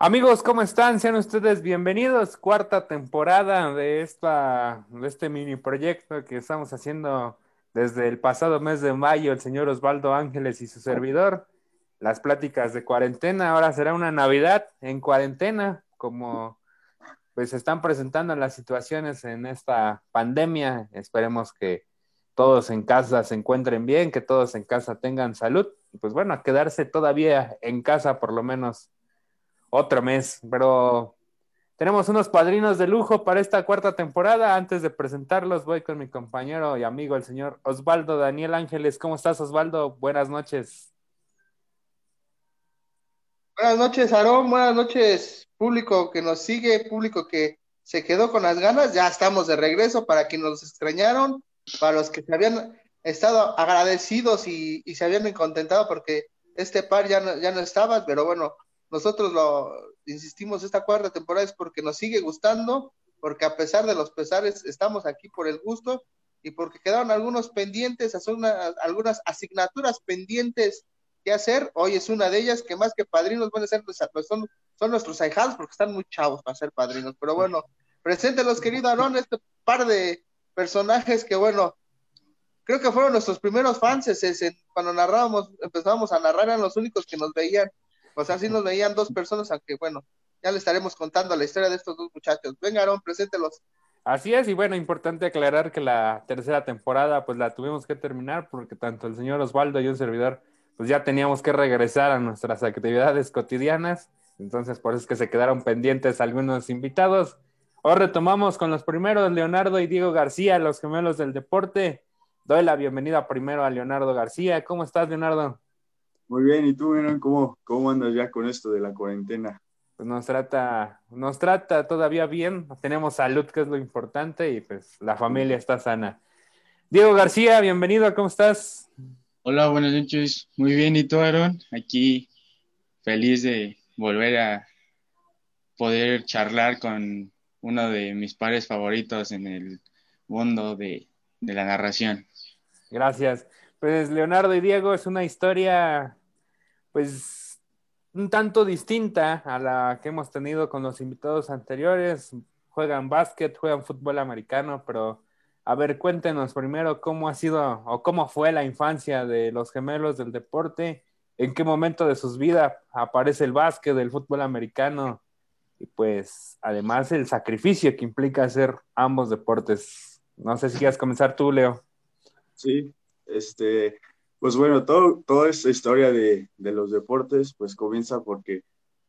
Amigos, ¿cómo están? Sean ustedes bienvenidos. Cuarta temporada de, esta, de este mini proyecto que estamos haciendo desde el pasado mes de mayo, el señor Osvaldo Ángeles y su servidor. Las pláticas de cuarentena. Ahora será una Navidad en cuarentena, como pues se están presentando las situaciones en esta pandemia. Esperemos que todos en casa se encuentren bien, que todos en casa tengan salud. Y pues bueno, a quedarse todavía en casa por lo menos otro mes, pero tenemos unos padrinos de lujo para esta cuarta temporada. Antes de presentarlos, voy con mi compañero y amigo, el señor Osvaldo Daniel Ángeles. ¿Cómo estás, Osvaldo? Buenas noches. Buenas noches, Aarón. Buenas noches, público que nos sigue, público que se quedó con las ganas. Ya estamos de regreso para quienes nos extrañaron, para los que se habían estado agradecidos y, se habían contentado porque este par ya no, ya no estaba, pero bueno, nosotros lo insistimos esta cuarta temporada es porque nos sigue gustando, porque a pesar de los pesares estamos aquí por el gusto y porque quedaron algunos pendientes, algunas asignaturas pendientes que hacer. Hoy es una de ellas que más que padrinos van a ser, pues, pues, son, son nuestros ahijados porque están muy chavos para ser padrinos. Pero bueno, preséntelos, querido Aaron, este par de personajes que, bueno, creo que fueron nuestros primeros fans. cuando narrábamos, empezábamos a narrar, eran los únicos que nos veían pues así nos veían dos personas, aunque bueno, ya le estaremos contando la historia de estos dos muchachos. Venga, Aaron, preséntelos. Así es, y bueno, importante aclarar que la tercera temporada pues la tuvimos que terminar porque tanto el señor Osvaldo y un servidor pues ya teníamos que regresar a nuestras actividades cotidianas, entonces por eso es que se quedaron pendientes algunos invitados. Hoy retomamos con los primeros, Leonardo y Diego García, los gemelos del deporte. Doy la bienvenida primero a Leonardo García. ¿Cómo estás, Leonardo? Muy bien, ¿y tú, Miran, cómo, cómo andas ya con esto de la cuarentena? Pues nos trata, nos trata todavía bien, tenemos salud, que es lo importante, y pues la familia está sana. Diego García, bienvenido, ¿cómo estás? Hola, buenas noches, muy bien, ¿y tú, Aaron? Aquí feliz de volver a poder charlar con uno de mis pares favoritos en el mundo de, de la narración. Gracias. Pues Leonardo y Diego es una historia pues un tanto distinta a la que hemos tenido con los invitados anteriores. Juegan básquet, juegan fútbol americano, pero a ver, cuéntenos primero cómo ha sido o cómo fue la infancia de los gemelos del deporte, en qué momento de sus vidas aparece el básquet, el fútbol americano y pues además el sacrificio que implica hacer ambos deportes. No sé si quieres comenzar tú, Leo. Sí, este, pues bueno, todo, toda esta historia de, de, los deportes, pues comienza porque,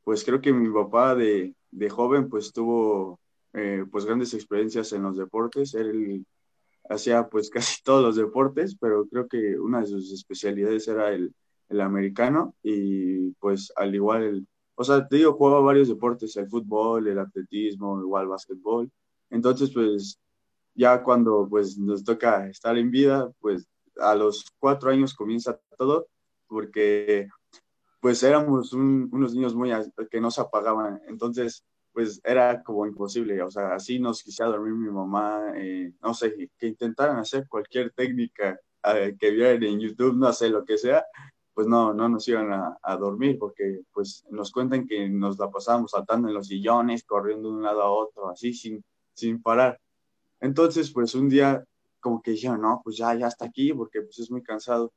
pues creo que mi papá de, de joven, pues tuvo, eh, pues grandes experiencias en los deportes. Él hacía, pues casi todos los deportes, pero creo que una de sus especialidades era el, el americano y, pues, al igual, el, o sea, te digo, jugaba varios deportes, el fútbol, el atletismo, igual básquetbol. Entonces, pues, ya cuando, pues, nos toca estar en vida, pues, a los cuatro años comienza todo, porque pues éramos unos niños muy que no se apagaban, entonces pues era como imposible, o sea, así nos quisiera dormir mi mamá, eh, no sé, que intentaran hacer cualquier técnica eh, que vieran en YouTube, no sé, lo que sea, pues no, no nos iban a, a, dormir, porque pues nos cuentan que nos la pasábamos saltando en los sillones, corriendo de un lado a otro, así sin, sin parar. Entonces, pues un día como que dijeron, no, pues ya, ya está aquí, porque pues es muy cansado.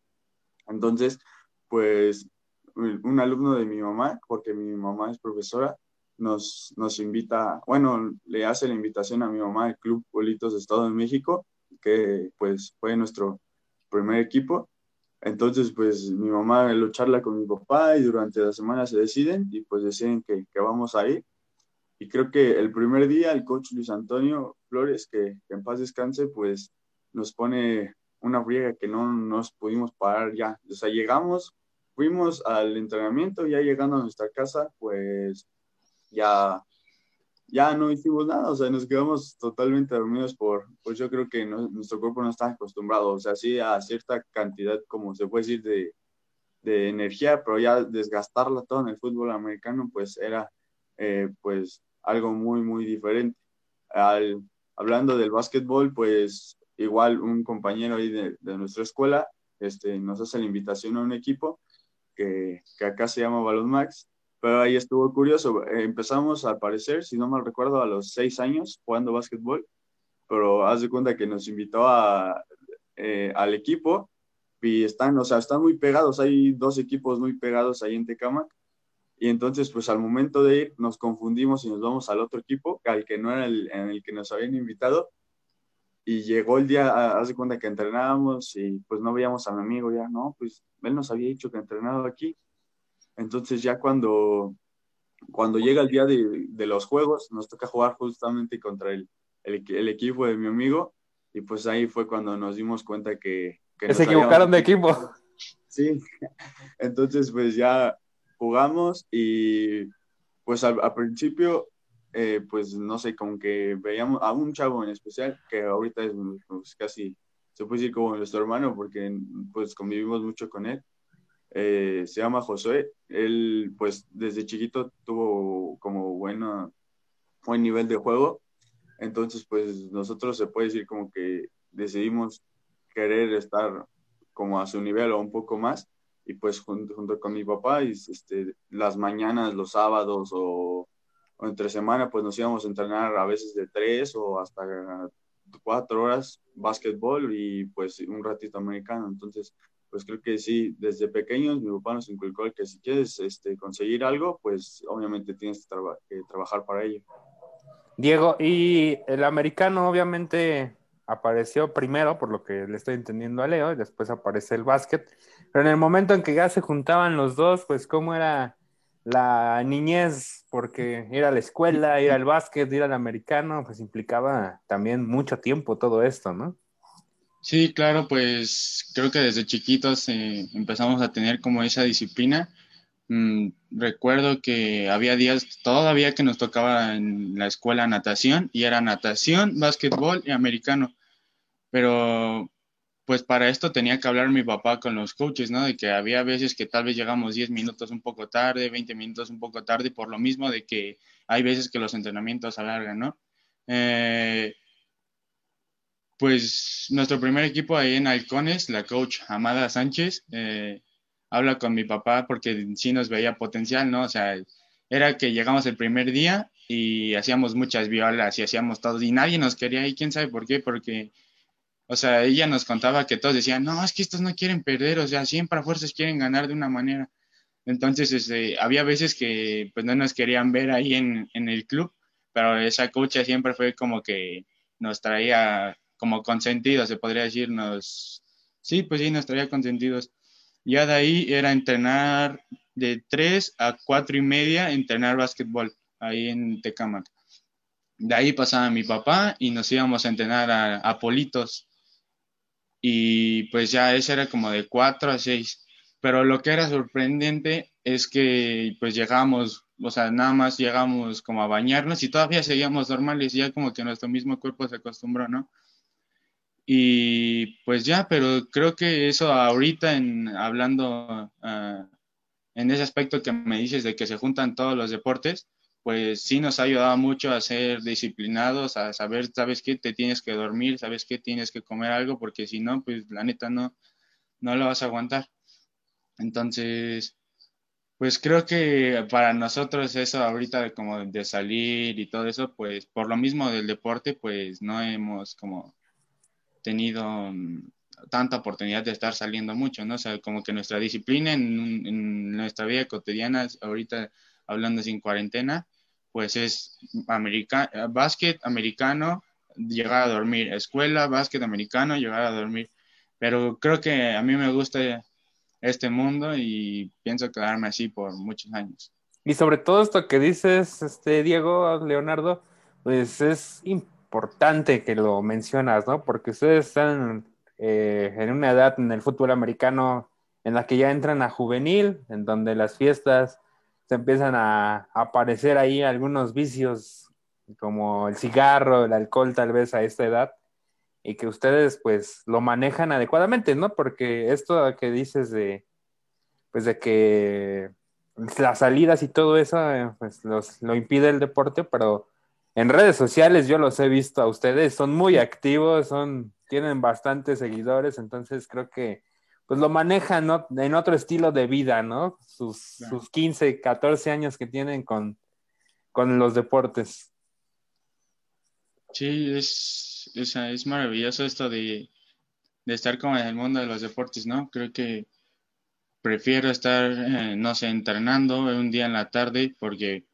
Entonces, pues un alumno de mi mamá, porque mi mamá es profesora, nos, nos invita, bueno, le hace la invitación a mi mamá al Club Bolitos de Estado de México, que pues fue nuestro primer equipo. Entonces, pues mi mamá lo charla con mi papá y durante la semana se deciden y pues deciden que, que vamos a ir. Y creo que el primer día el coach Luis Antonio Flores, que, que en paz descanse, pues nos pone una friega que no nos pudimos parar ya. O sea, llegamos, fuimos al entrenamiento, ya llegando a nuestra casa, pues ya, ya no hicimos nada, o sea, nos quedamos totalmente dormidos por, pues yo creo que nuestro cuerpo no está acostumbrado, o sea, sí a cierta cantidad, como se puede decir, de, de energía, pero ya desgastarla todo en el fútbol americano, pues era, eh, pues, algo muy, muy diferente. Al, hablando del básquetbol, pues igual un compañero ahí de, nuestra escuela este, nos hace la invitación a un equipo que, que, acá se llama Balón Max, pero ahí estuvo curioso. Empezamos, al parecer, si no mal recuerdo, a los seis años jugando básquetbol, pero haz de cuenta que nos invitó a, eh, al equipo y están, o sea, están muy pegados, hay dos equipos muy pegados ahí en Tecama. Y entonces, pues al momento de ir, nos confundimos y nos vamos al otro equipo, al que no era el, en el que nos habían invitado. Y llegó el día, hace cuenta que entrenábamos y pues no veíamos a mi amigo ya, no, pues él nos había dicho que entrenaba aquí. Entonces ya cuando, cuando llega el día de, de los juegos, nos toca jugar justamente contra el, el, el, equipo de mi amigo y pues ahí fue cuando nos dimos cuenta que... que se equivocaron de equipo. Sí, entonces pues ya jugamos y pues al, al principio eh, pues no sé, como que veíamos a un chavo en especial que ahorita es pues, casi, se puede decir como nuestro hermano porque pues convivimos mucho con él. Eh, se llama Josué, él pues desde chiquito tuvo como bueno, buen nivel de juego, entonces pues nosotros se puede decir como que decidimos querer estar como a su nivel o un poco más y pues junto, junto con mi papá y este, las mañanas, los sábados o entre semana pues nos íbamos a entrenar a veces de tres o hasta cuatro horas básquetbol y pues un ratito americano. Entonces, pues creo que sí, desde pequeños mi papá nos inculcó que si quieres este, conseguir algo, pues obviamente tienes que, trabajar para ello. Diego, y el americano obviamente apareció primero, por lo que le estoy entendiendo a Leo, y después aparece el básquet. Pero en el momento en que ya se juntaban los dos, pues cómo era la niñez, porque ir a la escuela, ir al básquet, ir al americano, pues implicaba también mucho tiempo todo esto, ¿no? Sí, claro, pues creo que desde chiquitos eh, empezamos a tener como esa disciplina. Mm, recuerdo que había días todavía que nos tocaba en la escuela natación y era natación, básquetbol y americano. Pero pues para esto tenía que hablar mi papá con los coaches, ¿no? De que había veces que tal vez llegamos 10 minutos un poco tarde, 20 minutos un poco tarde, por lo mismo de que hay veces que los entrenamientos alargan, ¿no? Eh, pues nuestro primer equipo ahí en Halcones, la coach Amada Sánchez, eh, habla con mi papá porque sí nos veía potencial, ¿no? O sea, era que llegamos el primer día y hacíamos muchas violas y hacíamos todo y nadie nos quería y quién sabe por qué, porque o sea, ella nos contaba que todos decían, no, es que estos no quieren perder, o sea, siempre a fuerzas quieren ganar de una manera. Entonces, este, había veces que pues no nos querían ver ahí en, en el club, pero esa cocha siempre fue como que nos traía como consentidos, se podría decir, nos, sí, pues sí, nos traía consentidos. Ya de ahí era entrenar de 3 a 4 y media, entrenar básquetbol ahí en Tecamac. De ahí pasaba mi papá y nos íbamos a entrenar a, a Politos y pues ya ese era como de 4 a 6. Pero lo que era sorprendente es que pues llegamos, o sea, nada más llegamos como a bañarnos y todavía seguíamos normales, ya como que nuestro mismo cuerpo se acostumbró, ¿no? Y pues ya, pero creo que eso ahorita en hablando uh, en ese aspecto que me dices de que se juntan todos los deportes, pues sí nos ha ayudado mucho a ser disciplinados, a saber, sabes qué, te tienes que dormir, sabes qué, tienes que comer algo, porque si no, pues la neta no, no lo vas a aguantar. Entonces, pues creo que para nosotros eso ahorita de como de salir y todo eso, pues por lo mismo del deporte, pues no hemos como tenido mm, tanta oportunidad de estar saliendo mucho, ¿no? O sea, como que nuestra disciplina en, en nuestra vida cotidiana, ahorita hablando sin cuarentena, pues es america básquet americano, llegar a dormir, escuela, básquet americano, llegar a dormir. Pero creo que a mí me gusta este mundo y pienso quedarme así por muchos años. Y sobre todo esto que dices, este Diego, Leonardo, pues es importante que lo mencionas, ¿no? Porque ustedes están eh, en una edad en el fútbol americano en la que ya entran a juvenil, en donde las fiestas se empiezan a, aparecer ahí algunos vicios como el cigarro, el alcohol tal vez a esta edad y que ustedes pues lo manejan adecuadamente, ¿no? Porque esto que dices de pues de que las salidas y todo eso pues los, lo impide el deporte, pero en redes sociales yo los he visto a ustedes, son muy activos, son tienen bastantes seguidores, entonces creo que pues lo manejan en otro estilo de vida, ¿no? Sus, sus 15, 14 años que tienen con, con los deportes. Sí, es, es, es maravilloso esto de, de, estar como en el mundo de los deportes, ¿no? Creo que prefiero estar, eh, no sé, entrenando un día en la tarde porque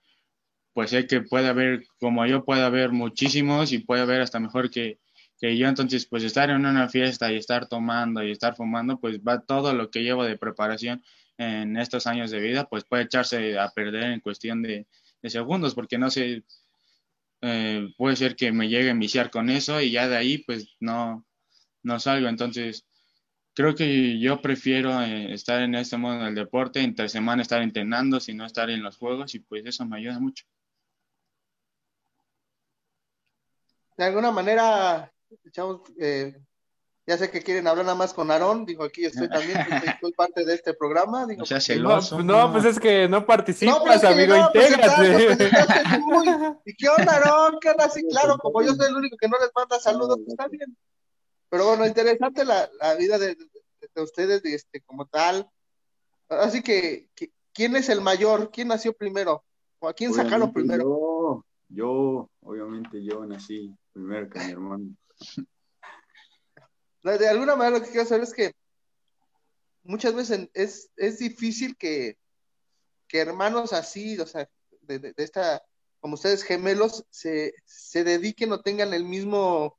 pues sé que puede haber, como yo puede haber muchísimos y puede haber hasta mejor que, que yo, entonces pues estar en una fiesta y estar tomando y estar fumando, pues va todo lo que llevo de preparación en estos años de vida, pues puede echarse a perder en cuestión de, segundos, porque no sé, eh, puede ser que me llegue a enviciar con eso y ya de ahí pues no, no salgo. Entonces, creo que yo prefiero eh, estar en este modo del deporte, entre semana estar entrenando, sino estar en los juegos y pues eso me ayuda mucho. De alguna manera, echamos, eh, ya sé que quieren hablar nada más con Aarón, digo, aquí estoy también, soy parte de este programa. Digo, sea, celoso, no, pues es que no participas, pues amigo, no, pues intégrate. Pues ¿Y qué onda, Aarón? ¿Qué onda? Así, claro, como yo soy el único que no les manda saludos, pues está bien. Pero bueno, interesante la, la vida de, de, ustedes, de este, como tal. Así que, ¿quién es el mayor? ¿Quién nació primero? ¿O a quién sacaron primero? Yo, yo, obviamente yo nací primero que mi hermano de alguna manera lo que quiero saber es que muchas veces es, es difícil que, que, hermanos así, o sea, de, de, esta, como ustedes gemelos, se, se, dediquen o tengan el mismo,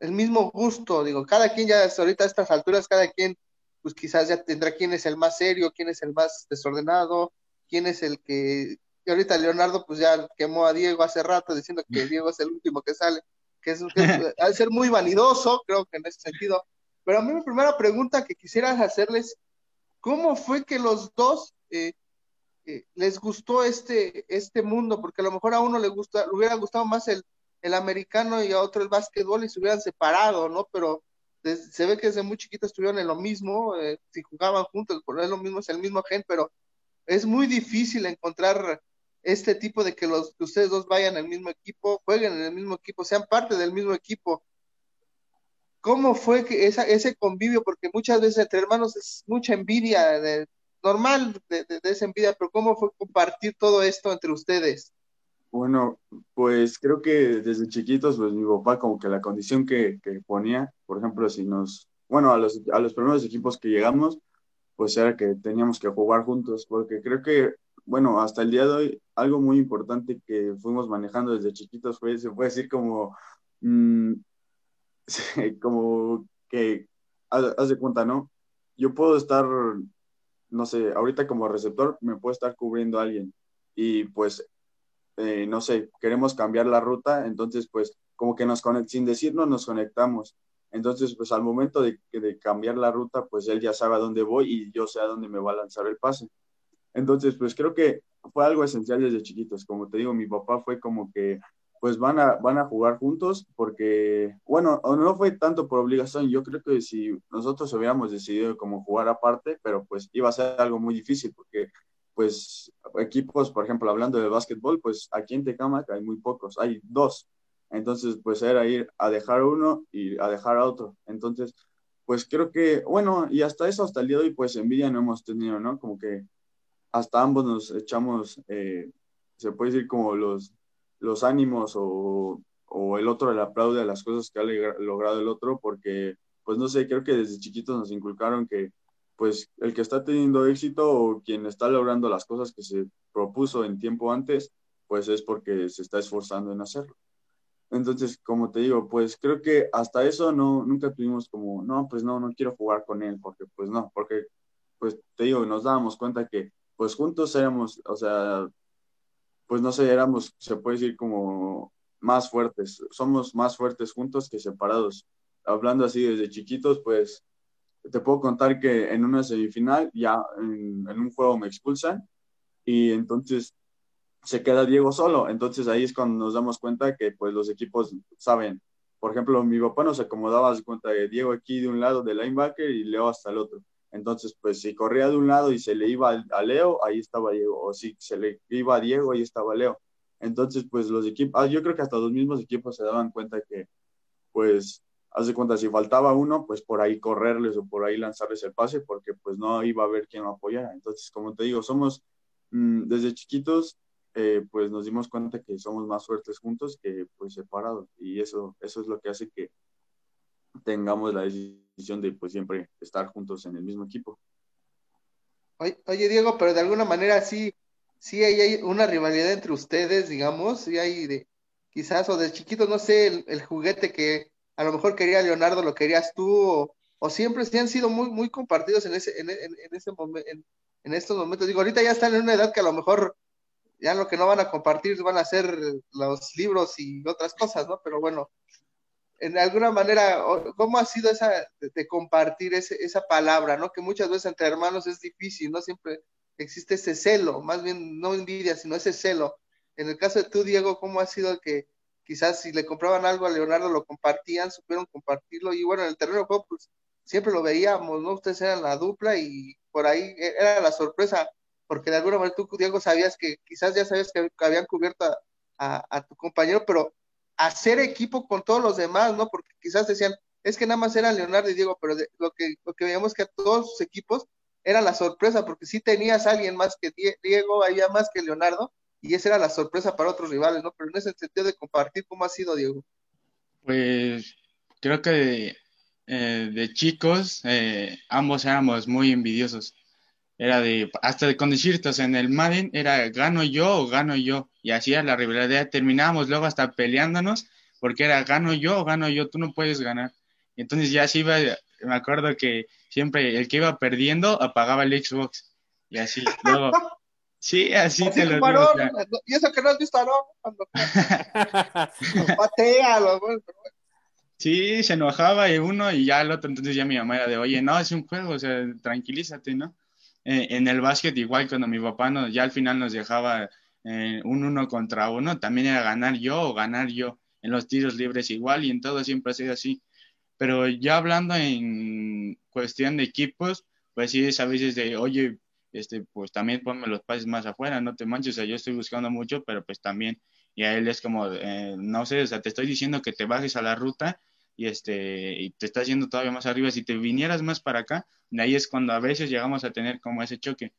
el mismo gusto. Digo, cada quien ya ahorita a estas alturas, cada quien, pues quizás ya tendrá quién es el más serio, quién es el más desordenado, quién es el que, y ahorita Leonardo pues ya quemó a Diego hace rato diciendo que Diego es el último que sale que es, que ser muy vanidoso, creo que en ese sentido. Pero a mí mi primera pregunta que quisiera hacerles, ¿cómo fue que los dos eh, eh, les gustó este, este mundo? Porque a lo mejor a uno le, gusta, le hubiera gustado más el, el americano y a otro el básquetbol y se hubieran separado, ¿no? Pero se ve que desde muy chiquitos estuvieron en lo mismo, eh, si jugaban juntos, es lo mismo, es el mismo gen, pero es muy difícil encontrar este tipo de que los ustedes dos vayan al mismo equipo, jueguen en el mismo equipo, sean parte del mismo equipo. ¿Cómo fue que esa, ese convivio? Porque muchas veces entre hermanos es mucha envidia, de, normal de, de, esa envidia, pero ¿cómo fue compartir todo esto entre ustedes? Bueno, pues creo que desde chiquitos, pues mi papá como que la condición que, que ponía, por ejemplo, si nos, bueno, a los, a los primeros equipos que llegamos, pues era que teníamos que jugar juntos, porque creo que bueno, hasta el día de hoy, algo muy importante que fuimos manejando desde chiquitos fue, se puede decir como, mm, como que, haz de cuenta, ¿no? Yo puedo estar, no sé, ahorita como receptor me puede estar cubriendo a alguien y pues, eh, no sé, queremos cambiar la ruta, entonces pues como que nos conectamos, sin decirnos nos conectamos. Entonces, pues al momento de, de cambiar la ruta, pues él ya sabe a dónde voy y yo sé a dónde me va a lanzar el pase. Entonces, pues creo que fue algo esencial desde chiquitos. Como te digo, mi papá fue como que, pues van a, van a jugar juntos porque, bueno, no fue tanto por obligación. Yo creo que si nosotros hubiéramos decidido como jugar aparte, pero pues iba a ser algo muy difícil porque, pues, equipos, por ejemplo, hablando de básquetbol, pues aquí en Tecamac hay muy pocos, hay dos. Entonces, pues era ir a dejar uno y a dejar a otro. Entonces, pues creo que, bueno, y hasta eso, hasta el día de hoy, pues envidia no hemos tenido, ¿no? Como que hasta ambos nos echamos, eh, se puede decir como los, los ánimos o, o, el otro le aplaude a las cosas que ha logrado el otro, porque, pues no sé, creo que desde chiquitos nos inculcaron que, pues, el que está teniendo éxito o quien está logrando las cosas que se propuso en tiempo antes, pues es porque se está esforzando en hacerlo. Entonces, como te digo, pues creo que hasta eso no, nunca tuvimos como, no, pues no, no quiero jugar con él, porque pues no, porque pues te digo, nos dábamos cuenta que pues juntos éramos, o sea, pues no sé, éramos, se puede decir como más fuertes, somos más fuertes juntos que separados. Hablando así desde chiquitos, pues te puedo contar que en una semifinal ya en, un juego me expulsan y entonces se queda Diego solo. Entonces ahí es cuando nos damos cuenta que pues los equipos saben. Por ejemplo, mi papá nos acomodaba, se cuenta de Diego aquí de un lado del linebacker y Leo hasta el otro. Entonces, pues si corría de un lado y se le iba a Leo, ahí estaba Diego, o si se le iba a Diego, ahí estaba Leo. Entonces, pues los equipos, ah, yo creo que hasta los mismos equipos se daban cuenta que, pues, haz de cuenta, si faltaba uno, pues por ahí correrles o por ahí lanzarles el pase, porque pues no iba a haber quien lo apoyara. Entonces, como te digo, somos mm, desde chiquitos, eh, pues nos dimos cuenta que somos más fuertes juntos que pues separados. Y eso, eso es lo que hace que tengamos la decisión de pues siempre estar juntos en el mismo equipo. Oye, Diego, pero de alguna manera sí, sí hay, una rivalidad entre ustedes, digamos, sí hay de, quizás, o de chiquitos, no sé, el juguete que a lo mejor quería Leonardo, lo querías tú, o, siempre se han sido muy, muy compartidos en ese, en, ese momento, en, estos momentos. Digo, ahorita ya están en una edad que a lo mejor ya lo que no van a compartir van a ser los libros y otras cosas, ¿no? Pero bueno, en alguna manera, ¿cómo ha sido esa de, compartir ese, esa palabra, ¿no? Que muchas veces entre hermanos es difícil, ¿no? Siempre existe ese celo, más bien no envidia, sino ese celo. En el caso de tú, Diego, ¿cómo ha sido que quizás si le compraban algo a Leonardo lo compartían, supieron compartirlo y bueno, en el terreno de juego pues siempre lo veíamos, ¿no? Ustedes eran la dupla y por ahí e-, era la sorpresa, porque de alguna manera tú, Diego, sabías que quizás ya sabías que, habían cubierto a, tu compañero, pero hacer equipo con todos los demás, ¿no? Porque quizás decían, es que nada más eran Leonardo y Diego, pero lo, que, lo que veíamos que a todos sus equipos era la sorpresa, porque si tenías a alguien más que Diego, había más que Leonardo, y esa era la sorpresa para otros rivales, ¿no? Pero en ese sentido de compartir, ¿cómo ha sido, Diego? Pues creo que de, eh, chicos eh, ambos éramos muy envidiosos. Era de, hasta de con decirte, en el Madden era gano yo o gano yo. Y así era la rivalidad. Terminábamos luego hasta peleándonos porque era gano yo o gano yo, tú no puedes ganar. Y entonces ya así iba, me acuerdo que siempre el que iba perdiendo apagaba el Xbox. Y así, luego Sí, así, te lo digo. Y eso que no has visto a cuando patea, Sí, se enojaba y uno y ya el otro, entonces ya mi mamá era de, oye, no, es un juego, o sea, tranquilízate, ¿no? Eh, en el básquet igual, cuando mi papá nos, ya al final nos dejaba eh, un uno contra uno, también era ganar yo o ganar yo. En los tiros libres igual y en todo siempre ha sido así. Pero ya hablando en cuestión de equipos, pues sí es a veces de, oye, este, pues también ponme los pases más afuera, no te manches, o sea, yo estoy buscando mucho, pero pues también, y a él es como, eh, no sé, o sea, te estoy diciendo que te bajes a la ruta y, este, y te estás yendo todavía más arriba, si te vinieras más para acá, de ahí es cuando a veces llegamos a tener como ese choque.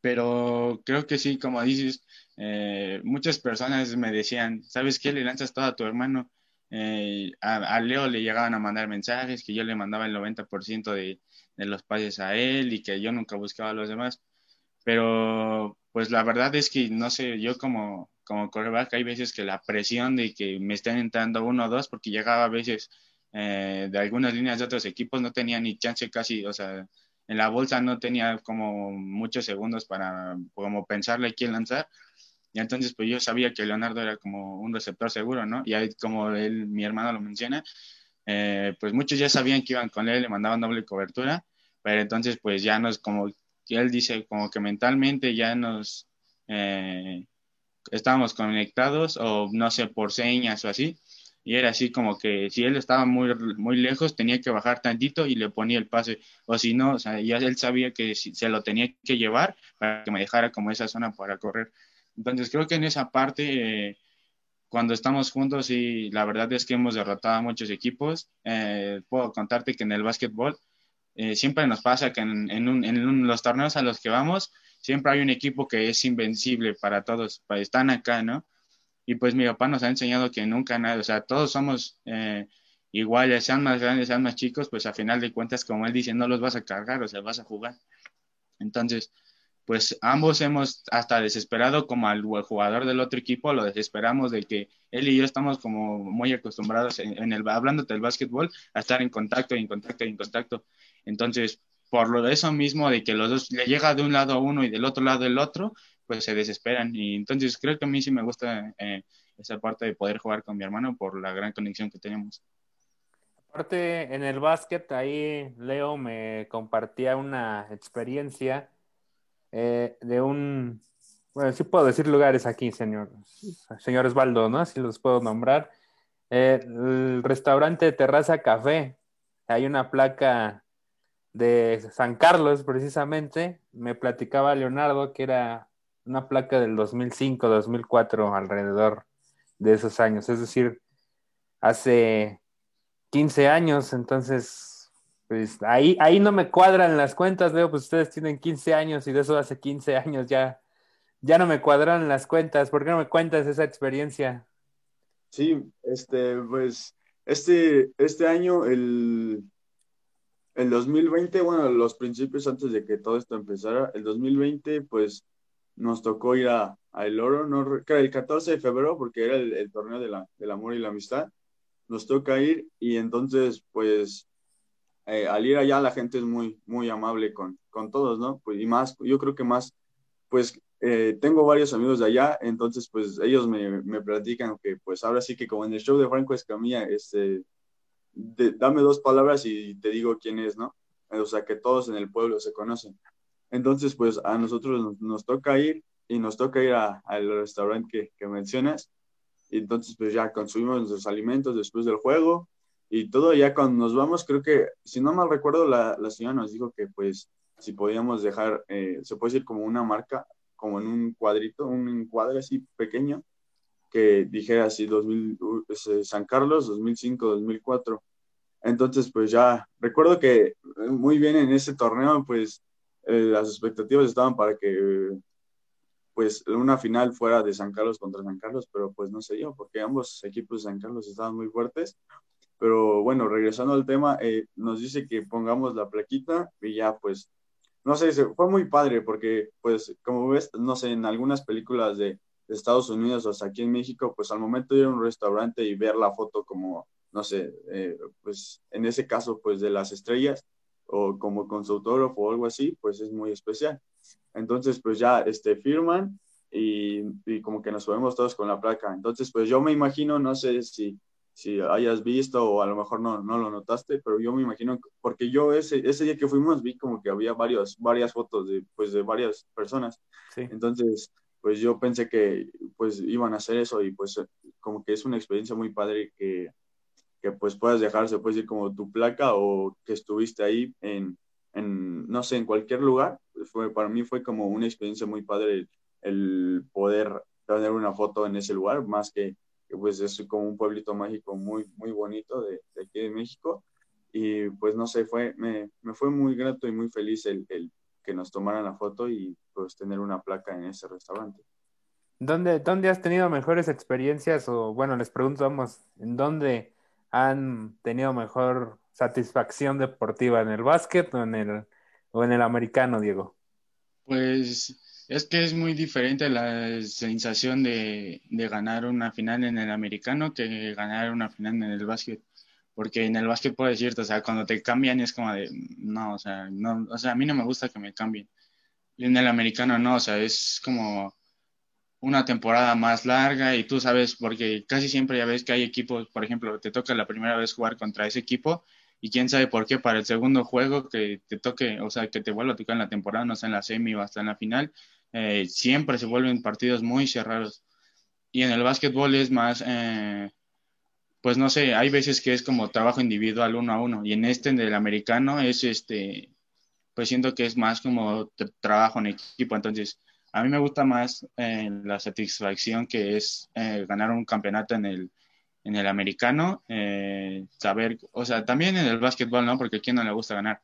Pero creo que sí, como dices, eh, muchas personas me decían, ¿sabes qué? Le lanzas todo a tu hermano. Eh, a, a, Leo le llegaban a mandar mensajes que yo le mandaba el 90% de, de los pases a él y que yo nunca buscaba a los demás. Pero pues la verdad es que no sé, yo como, como coreback hay veces que la presión de que me estén entrando uno o dos, porque llegaba a veces eh, de algunas líneas de otros equipos, no tenía ni chance casi, o sea, en la bolsa no tenía como muchos segundos para como pensarle quién lanzar. Y entonces pues yo sabía que Leonardo era como un receptor seguro, ¿no? Y ahí como él, mi hermano lo menciona, eh, pues muchos ya sabían que iban con él, le mandaban doble cobertura, pero entonces pues ya nos, como él dice, como que mentalmente ya nos eh, estábamos conectados o no sé, por señas o así, y era así como que si él estaba muy, muy lejos tenía que bajar tantito y le ponía el pase, o si no, o sea, ya él sabía que se lo tenía que llevar para que me dejara como esa zona para correr. Entonces creo que en esa parte... Eh, cuando estamos juntos y la verdad es que hemos derrotado a muchos equipos. Eh, puedo contarte que en el básquetbol eh, siempre nos pasa que en, los torneos a los que vamos, siempre hay un equipo que es invencible para todos, están acá, ¿no? Y pues mi papá nos ha enseñado que nunca nada, o sea, todos somos eh, iguales, sean más grandes, sean más chicos, pues a final de cuentas, como él dice, no los vas a cargar, o sea, vas a jugar. Entonces, pues ambos hemos hasta desesperado como al, jugador del otro equipo, lo desesperamos de que él y yo estamos como muy acostumbrados en, el, hablando del básquetbol, a estar en contacto, en contacto, en contacto. Entonces, por lo de eso mismo, de que los dos le llega de un lado a uno y del otro lado el otro, pues se desesperan. Y entonces creo que a mí sí me gusta eh, esa parte de poder jugar con mi hermano por la gran conexión que tenemos. Aparte, en el básquet, ahí Leo me compartía una experiencia eh, de un, bueno, sí puedo decir lugares aquí, señor, señor Osvaldo, ¿no? Así los puedo nombrar. Eh, el restaurante Terraza Café, hay una placa de San Carlos, precisamente. Me platicaba Leonardo que era una placa del 2005, 2004, alrededor de esos años. Es decir, hace 15 años, entonces, pues ahí, ahí no me cuadran las cuentas, veo, pues ustedes tienen 15 años y de eso hace 15 años ya, ya no me cuadran las cuentas. ¿Por qué no me cuentas esa experiencia? Sí, este, pues, este, este año, el, el 2020, bueno, los principios antes de que todo esto empezara, el 2020, pues nos tocó ir a, El Oro, no, el 14 de febrero, porque era el, torneo de la, del amor y la amistad. Nos toca ir y entonces, pues, eh, al ir allá la gente es muy, muy amable con, con todos, ¿no? Pues, y más, yo creo que más, pues, eh, tengo varios amigos de allá, entonces, pues, ellos me, me, platican que, pues, ahora sí que como en el show de Franco Escamilla, este, dame dos palabras y te digo quién es, ¿no? O sea, que todos en el pueblo se conocen. Entonces, pues a nosotros nos, toca ir y nos toca ir al restaurante que, mencionas. Y entonces, pues ya consumimos nuestros alimentos después del juego y todo. Ya cuando nos vamos, creo que, si no mal recuerdo, la, la señora nos dijo que, pues, si podíamos dejar, eh, se puede decir como una marca, como en un cuadrito, un encuadre así pequeño, que dijera así 2000, San Carlos 2005, 2004. Entonces, pues ya recuerdo que muy bien en ese torneo, pues eh, las expectativas estaban para que pues una final fuera de San Carlos contra San Carlos, pero pues no sé yo, porque ambos equipos de San Carlos estaban muy fuertes. Pero bueno, regresando al tema, eh, nos dice que pongamos la plaquita y ya pues, no sé, fue muy padre porque pues como ves, no sé, en algunas películas de Estados Unidos o hasta aquí en México, pues al momento de ir a un restaurante y ver la foto como, no sé, eh, pues en ese caso, pues de las estrellas o como con su autógrafo o algo así, pues es muy especial. Entonces, pues ya este, firman y, y como que nos subimos todos con la placa. Entonces, pues yo me imagino, no sé si, si hayas visto o a lo mejor no, no lo notaste, pero yo me imagino, porque yo ese, ese día que fuimos vi como que había varios, varias fotos de, pues, de varias personas. Sí. Entonces, pues yo pensé que pues iban a hacer eso y pues como que es una experiencia muy padre que, que pues puedas dejarse, puede decir como tu placa o que estuviste ahí en, en, no sé, en cualquier lugar. Fue, para mí fue como una experiencia muy padre el, poder tener una foto en ese lugar, más que, pues es como un pueblito mágico muy, muy bonito de, de, aquí de México. Y pues no sé, fue, me, me fue muy grato y muy feliz el, el que nos tomaran la foto y pues tener una placa en ese restaurante. ¿Dónde, ¿Dónde has tenido mejores experiencias? O bueno, les preguntamos, ¿en dónde han tenido mejor satisfacción deportiva? ¿En el básquet o en el, o en el americano, Diego? Pues es que es muy diferente la sensación de, de ganar una final en el americano que ganar una final en el básquet porque en el básquet puedo decirte, o sea, cuando te cambian es como de, no, o sea, no, o sea, a mí no me gusta que me cambien. Y en el americano no, o sea, es como una temporada más larga y tú sabes, porque casi siempre ya ves que hay equipos, por ejemplo, te toca la primera vez jugar contra ese equipo y quién sabe por qué para el segundo juego que te toque, o sea, que te vuelva a tocar en la temporada, no sé, en la semi o hasta en la final, eh, siempre se vuelven partidos muy cerrados. Y en el básquetbol es más... Eh, pues no sé, hay veces que es como trabajo individual uno a uno y en este del americano es este, pues siento que es más como trabajo en equipo, entonces a mí me gusta más eh, la satisfacción que es eh, ganar un campeonato en el, en el americano, eh, saber, o sea, también en el básquetbol, ¿no? Porque a quién no le gusta ganar,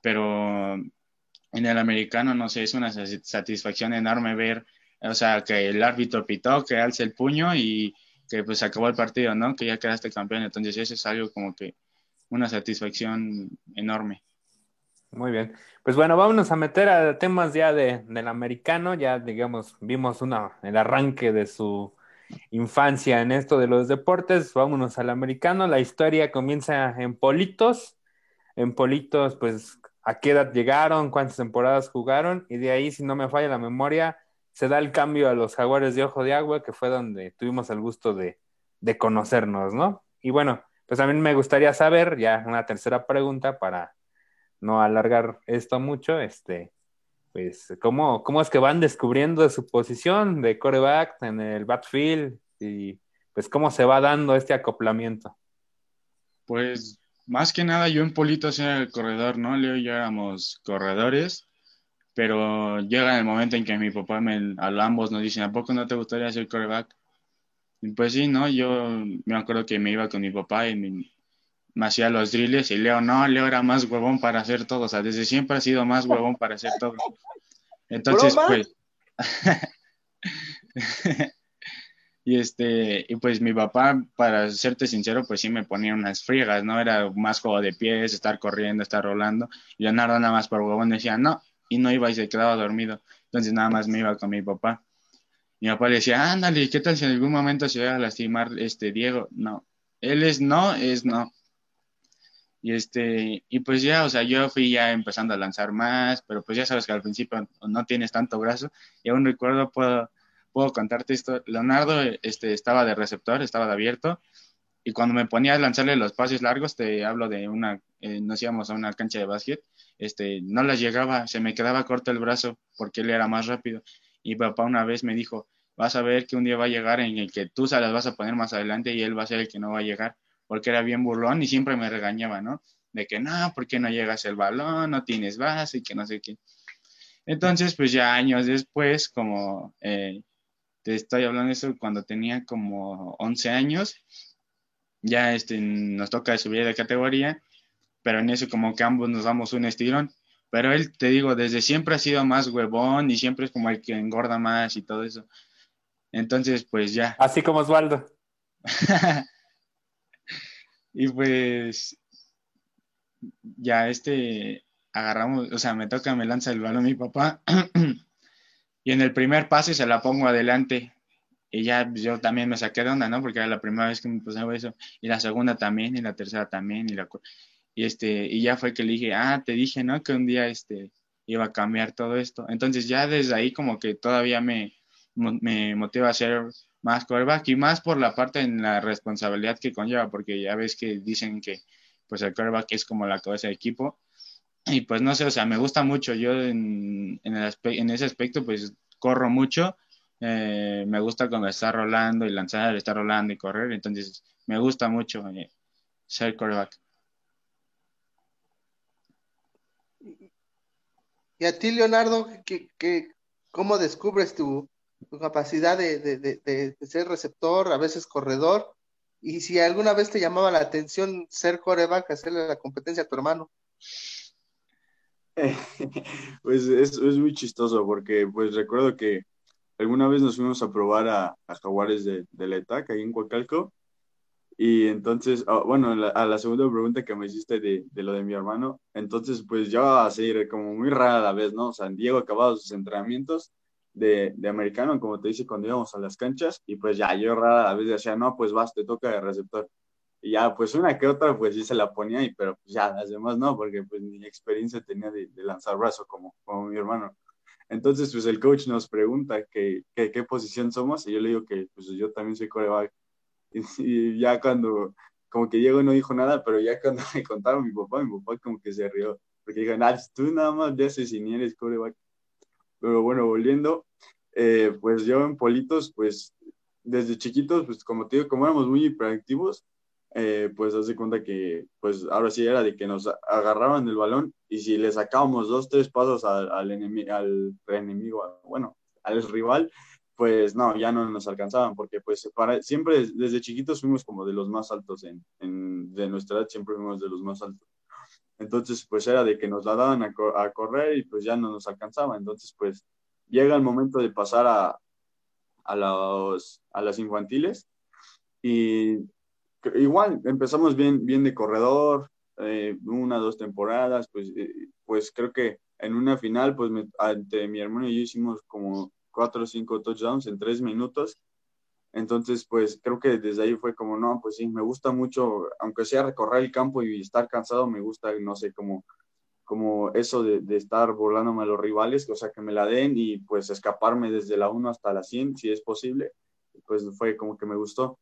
pero en el americano, no sé, es una satisfacción enorme ver, o sea, que el árbitro pitó, que alce el puño y que pues acabó el partido, ¿no? Que ya quedaste campeón. Entonces eso es algo como que una satisfacción enorme. Muy bien. Pues bueno, vámonos a meter a temas ya de, del americano. Ya, digamos, vimos una, el arranque de su infancia en esto de los deportes. Vámonos al americano. La historia comienza en Politos. En Politos, pues, ¿a qué edad llegaron? ¿Cuántas temporadas jugaron? Y de ahí, si no me falla la memoria, se da el cambio a los Jaguares de Ojo de Agua, que fue donde tuvimos el gusto de, conocernos, ¿no? Y bueno, pues a mí me gustaría saber, ya una tercera pregunta para no alargar esto mucho, este, pues, ¿cómo, cómo es que van descubriendo su posición de coreback en el backfield y pues cómo se va dando este acoplamiento? Pues más que nada yo en Polito era el corredor, ¿no? Leo y yo éramos corredores pero llega el momento en que mi papá me, a ambos nos dicen, ¿a poco no te gustaría ser quarterback? Y pues sí, ¿no? Yo me acuerdo que me iba con mi papá y, me hacía los drills y Leo no, Leo era más huevón para hacer todo, o sea, desde siempre ha sido más huevón para hacer todo. Entonces, pues... y este, y pues mi papá, para serte sincero, pues sí me ponía unas friegas, ¿no? Era más juego de pies, estar corriendo, estar rolando. Leonardo nada más por huevón decía, no, y no iba y se quedaba dormido. Entonces nada más me iba con mi papá. Mi papá le decía, ándale, ¿qué tal si en algún momento se va a lastimar este Diego? No, él es no, es no. Y este, y pues ya, o sea, yo fui ya empezando a lanzar más, pero pues ya sabes que al principio no tienes tanto brazo. Y aún recuerdo, puedo, puedo contarte esto. Leonardo este, estaba de receptor, estaba de abierto. Y cuando me ponía a lanzarle los pases largos, te hablo de una, eh, nos íbamos a una cancha de básquet, este, no las llegaba, se me quedaba corto el brazo porque él era más rápido. Y papá una vez me dijo, vas a ver que un día va a llegar en el que tú se las vas a poner más adelante y él va a ser el que no va a llegar, porque era bien burlón y siempre me regañaba, ¿no? De que no, ¿por qué no llegas el balón? No tienes base y que no sé qué. Entonces, pues ya años después, como eh, te estoy hablando eso cuando tenía como 11 años, ya este, nos toca subir de categoría, pero en eso como que ambos nos damos un estirón. Pero él, te digo, desde siempre ha sido más huevón y siempre es como el que engorda más y todo eso. Entonces, pues ya. Así como Osvaldo. y pues ya este agarramos, o sea, me toca, me lanza el balón mi papá. y en el primer pase se la pongo adelante. Y ya yo también me saqué de onda, ¿no? Porque era la primera vez que me pasaba eso. Y la segunda también, y la tercera también, y la y este, y ya fue que le dije, ah, te dije, ¿no? Que un día este iba a cambiar todo esto. Entonces ya desde ahí como que todavía me, me motiva a ser más quarterback y más por la parte en la responsabilidad que conlleva, porque ya ves que dicen que pues el quarterback es como la cabeza de equipo. Y pues no sé, o sea, me gusta mucho. Yo en, en, el en ese aspecto pues corro mucho. Eh, me gusta cuando está rolando y lanzar, está rolando y correr. Entonces me gusta mucho eh, ser quarterback. Y a ti, Leonardo, ¿qué, cómo descubres tu, capacidad de, ser receptor, a veces corredor? Y si alguna vez te llamaba la atención ser coreback, hacerle la competencia a tu hermano. pues es, muy chistoso porque pues recuerdo que alguna vez nos fuimos a probar a, Jaguares de, de la ETAC ahí en Coacalco y entonces, ah, bueno, a la segunda pregunta que me hiciste de, de, lo de mi hermano, entonces pues yo así como muy rara a la vez, ¿no? O sea, Diego acababa sus entrenamientos de, de, americano, como te dice, cuando íbamos a las canchas, y pues ya yo rara a la vez decía, no, pues vas, te toca de receptor. Y ya, pues una que otra, pues sí se la ponía, y, pero pues ya, las demás no, porque pues mi experiencia tenía de, de lanzar brazo como, como mi hermano. Entonces, pues el coach nos pregunta qué posición somos, y yo le digo que pues yo también soy coreback Y, ya cuando, como que Diego no dijo nada, pero ya cuando me contaron mi papá, mi papá como que se rió, porque dijo, nah, tú nada más de haces ni eres coreback. Pero bueno, volviendo, eh, pues yo en Politos, pues desde chiquitos, pues como te digo, como éramos muy hiperactivos, eh, pues hace cuenta que, pues ahora sí era de que nos agarraban el balón y si le sacábamos dos, tres pasos al, al, enemigo, al enemigo, bueno, al rival, pues no, ya no nos alcanzaban, porque pues para, siempre desde chiquitos fuimos como de los más altos en, en, de nuestra edad, siempre fuimos de los más altos. Entonces, pues era de que nos la daban a, correr y pues ya no nos alcanzaba. Entonces, pues llega el momento de pasar a, a, los, a las infantiles y igual empezamos bien, bien de corredor, eh, una, dos temporadas, pues, eh, pues creo que en una final, pues ante mi hermano y yo hicimos como cuatro o cinco touchdowns en tres minutos. Entonces, pues creo que desde ahí fue como, no, pues sí, me gusta mucho, aunque sea recorrer el campo y estar cansado, me gusta, no sé, como, como eso de, estar volándome a los rivales, o sea, que me la den y pues escaparme desde la 1 hasta la 100, si es posible. Pues fue como que me gustó,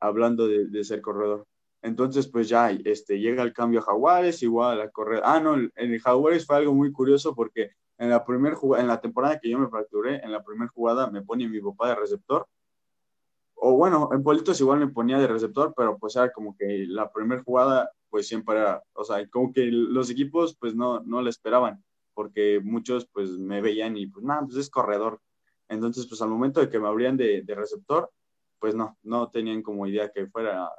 hablando de, de ser corredor. Entonces, pues ya este, llega el cambio a Jaguares, igual a correr. Ah, no, en Jaguares fue algo muy curioso porque en la, primer en la temporada que yo me fracturé, en la primera jugada me pone mi papá de receptor. O bueno, en Politos igual me ponía de receptor, pero pues era como que la primera jugada pues siempre era, o sea, como que los equipos pues no, no le esperaban, porque muchos pues me veían y pues nada, pues es corredor. Entonces pues al momento de que me abrían de, de receptor, pues no, no tenían como idea que fuera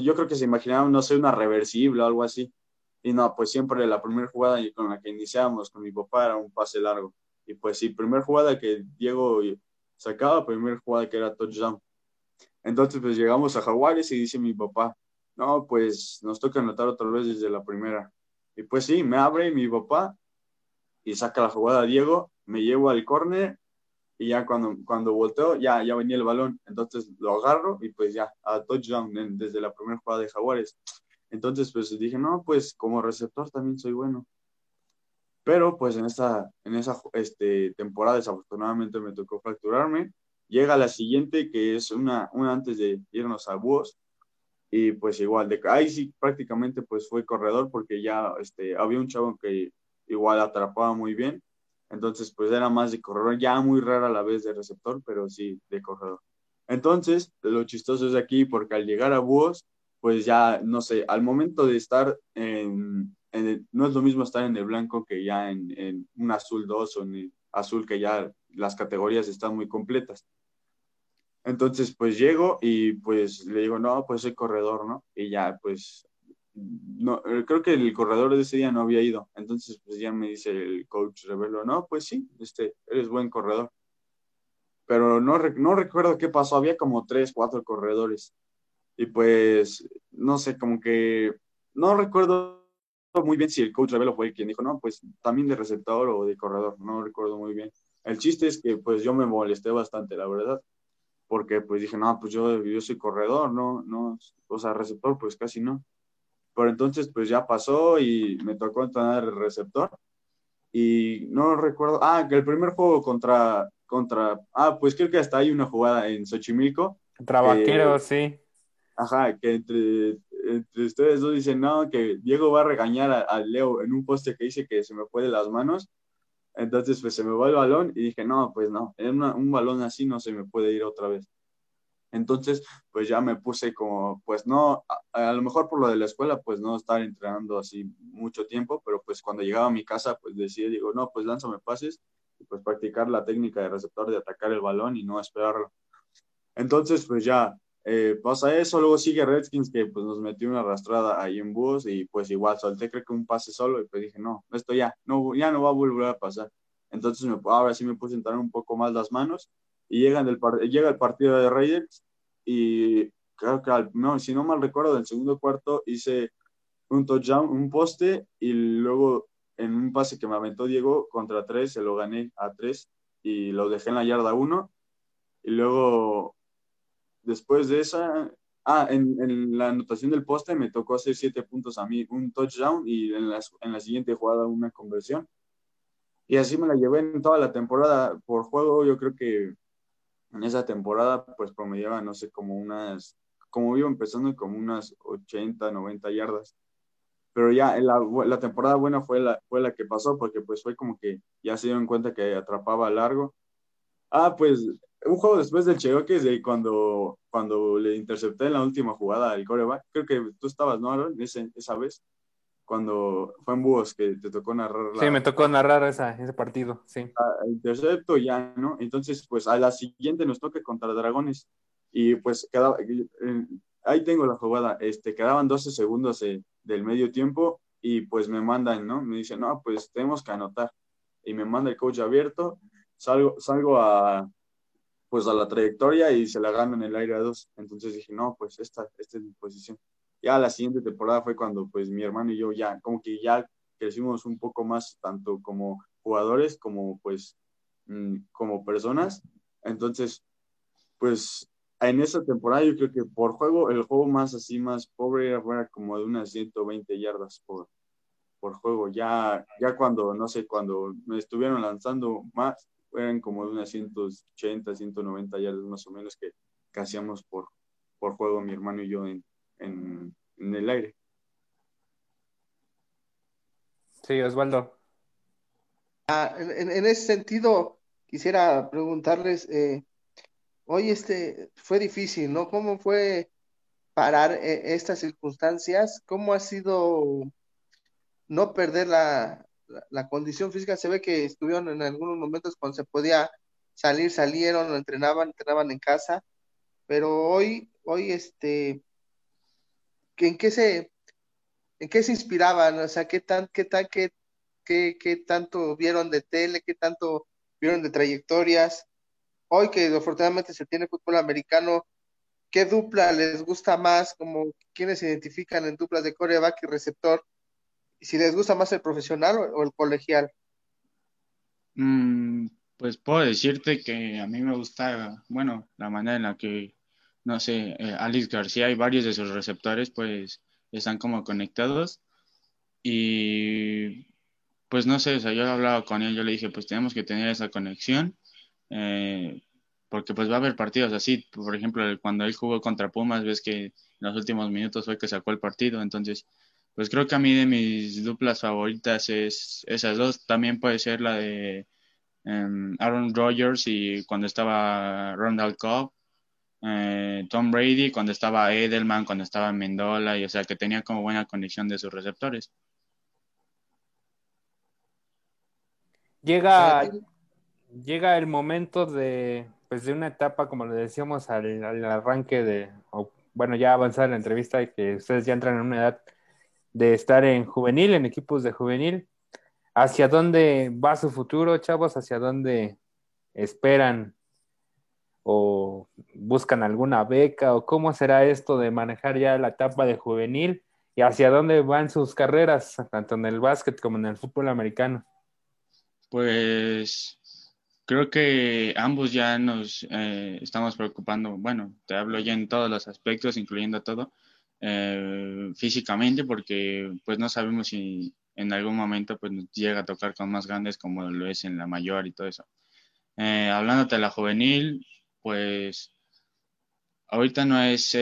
yo creo que se imaginaban, no sé, una reversible o algo así. Y no, pues siempre la primera jugada con la que iniciamos con mi papá era un pase largo. Y pues sí, primera jugada que Diego sacaba, primera jugada que era touchdown. Entonces pues llegamos a Jaguares y dice mi papá, no, pues nos toca anotar otra vez desde la primera. Y pues sí, me abre mi papá y saca la jugada Diego, me llevo al córner y ya cuando, cuando volteo ya, ya venía el balón, entonces lo agarro y pues ya, a touchdown desde la primera jugada de Jaguares. Entonces pues dije, no, pues como receptor también soy bueno. Pero pues en esta, en esa este, temporada desafortunadamente me tocó fracturarme. Llega la siguiente, que es una, una antes de irnos a Búhos. Y pues igual, de ahí sí prácticamente pues fue corredor porque ya este, había un chavo que igual atrapaba muy bien entonces, pues era más de corredor, ya muy rara a la vez de receptor, pero sí de corredor. Entonces, lo chistoso es aquí, porque al llegar a Búhos, pues ya, no sé, al momento de estar en, no es lo mismo estar en el blanco que ya en, en un azul 2 o en el azul que ya las categorías están muy completas. Entonces, pues llego y pues le digo, no, pues soy corredor, ¿no? Y ya, pues no, eh, creo que el corredor de ese día no había ido. Entonces, pues ya me dice el coach Revelo, no, pues sí, este, eres buen corredor. Pero no, no recuerdo qué pasó, había como tres, cuatro corredores. Y pues, no sé, como que no recuerdo muy bien si el coach Revelo fue quien dijo, no, pues también de receptor o de corredor, no recuerdo muy bien. El chiste es que pues yo me molesté bastante, la verdad, porque pues dije, no, pues yo, yo soy corredor, no, no, o sea, receptor, pues casi no. Pero entonces, pues ya pasó y me tocó entrenar el receptor. Y no recuerdo, ah, que el primer juego contra, contra, ah, pues creo que hasta hay una jugada en Xochimilco. Contra sí. Ajá, que entre, entre ustedes dos dicen, no, que Diego va a regañar a, Leo en un poste que dice que se me fue de las manos. Entonces, pues se me va el balón y dije, no, pues no, en un balón así no se me puede ir otra vez. Entonces, pues ya me puse como, pues no, a, lo mejor por lo de la escuela, pues no estar entrenando así mucho tiempo, pero pues cuando llegaba a mi casa, pues decía, digo, no, pues lánzame pases y pues practicar la técnica de receptor de atacar el balón y no esperarlo. Entonces, pues ya eh, pasa eso, luego sigue Redskins que pues nos metió una arrastrada ahí en bus y pues igual solté creo que un pase solo y pues dije, no, esto ya, no, ya no va a volver a pasar. Entonces, me, ahora sí me puse a entrar un poco más las manos y llegan el llega el partido de Raiders y creo que, no, si no mal recuerdo, del segundo cuarto hice un touchdown, un poste y luego en un pase que me aventó Diego contra tres, se lo gané a tres y lo dejé en la yarda uno. Y luego, después de esa, ah, en, en, la anotación del poste me tocó hacer siete puntos a mí, un touchdown y en la, en la siguiente jugada una conversión. Y así me la llevé en toda la temporada por juego. Yo creo que en esa temporada pues promediaba, no sé, como unas, como iba empezando, como unas 80, 90 yardas. Pero ya la, la, temporada buena fue la, fue la que pasó porque pues fue como que ya se dieron cuenta que atrapaba largo. Ah, pues un juego después del Cherokees de cuando, cuando le intercepté en la última jugada al coreback. Creo que tú estabas, ¿no, Aaron? esa vez cuando fue en Búhos que te tocó narrar. Sí, me tocó narrar esa, ese partido, sí. intercepto ya, ¿no? Entonces, pues a la siguiente nos toca contra Dragones. Y pues quedaba, eh, ahí tengo la jugada, este, quedaban 12 segundos del medio tiempo y pues me mandan, ¿no? Me dicen, no, pues tenemos que anotar. Y me manda el coach abierto, salgo, salgo a, pues a la trayectoria y se la gano en el aire a dos. Entonces dije, no, pues esta, esta es mi posición ya la siguiente temporada fue cuando pues mi hermano y yo ya como que ya crecimos un poco más tanto como jugadores como pues mm, como personas. Entonces, pues en esa temporada yo creo que por juego, el juego más así, más pobre era como de unas 120 yardas por, por juego. Ya, ya cuando, no sé, cuando me estuvieron lanzando más, eran como de unas 180, 190 yardas más o menos que, que hacíamos por, por juego mi hermano y yo en, en, el aire. Sí, Osvaldo. Ah, en, ese sentido, quisiera preguntarles, eh, hoy este fue difícil, ¿no? ¿Cómo fue parar eh, estas circunstancias? ¿Cómo ha sido no perder la, la, condición física? Se ve que estuvieron en algunos momentos cuando se podía salir, salieron, entrenaban, entrenaban en casa, pero hoy, hoy este, en qué se, en qué se inspiraban, o sea, qué tan, qué tan, qué, qué, qué tanto vieron de tele, qué tanto vieron de trayectorias. Hoy que afortunadamente se tiene fútbol americano, ¿qué dupla les gusta más? Como quienes se identifican en duplas de coreback y receptor, si les gusta más el profesional o, el colegial. Mm, pues puedo decirte que a mí me gusta, bueno, la manera en la que, no sé, eh, Alex García y varios de sus receptores pues están como conectados y pues no sé, o sea, yo hablaba con él, yo le dije, pues tenemos que tener esa conexión, eh, porque pues va a haber partidos así, por ejemplo, cuando él jugó contra Pumas, ves que en los últimos minutos fue que sacó el partido, entonces, pues creo que a mí de mis duplas favoritas es esas dos, también puede ser la de em, Aaron Rodgers y cuando estaba Ronald Cobb, eh, Tom Brady, cuando estaba Edelman, cuando estaba Mendola, y o sea que tenía como buena conexión de sus receptores. Llega, llega el momento de, pues de una etapa, como le decíamos al, arranque de, bueno, ya avanzar la entrevista, y que ustedes ya entran en una edad de estar en juvenil, en equipos de juvenil. ¿Hacia dónde va su futuro, chavos? ¿Hacia dónde esperan o buscan alguna beca o cómo será esto de manejar ya la etapa de juvenil y hacia dónde van sus carreras, tanto en el básquet como en el fútbol americano? Pues creo que ambos ya nos eh, estamos preocupando, bueno, te hablo ya en todos los aspectos, incluyendo todo, eh, físicamente, porque pues no sabemos si en algún momento pues nos llega a tocar con más grandes como lo es en la mayor y todo eso. Eh, hablándote de la juvenil, pues ahorita no es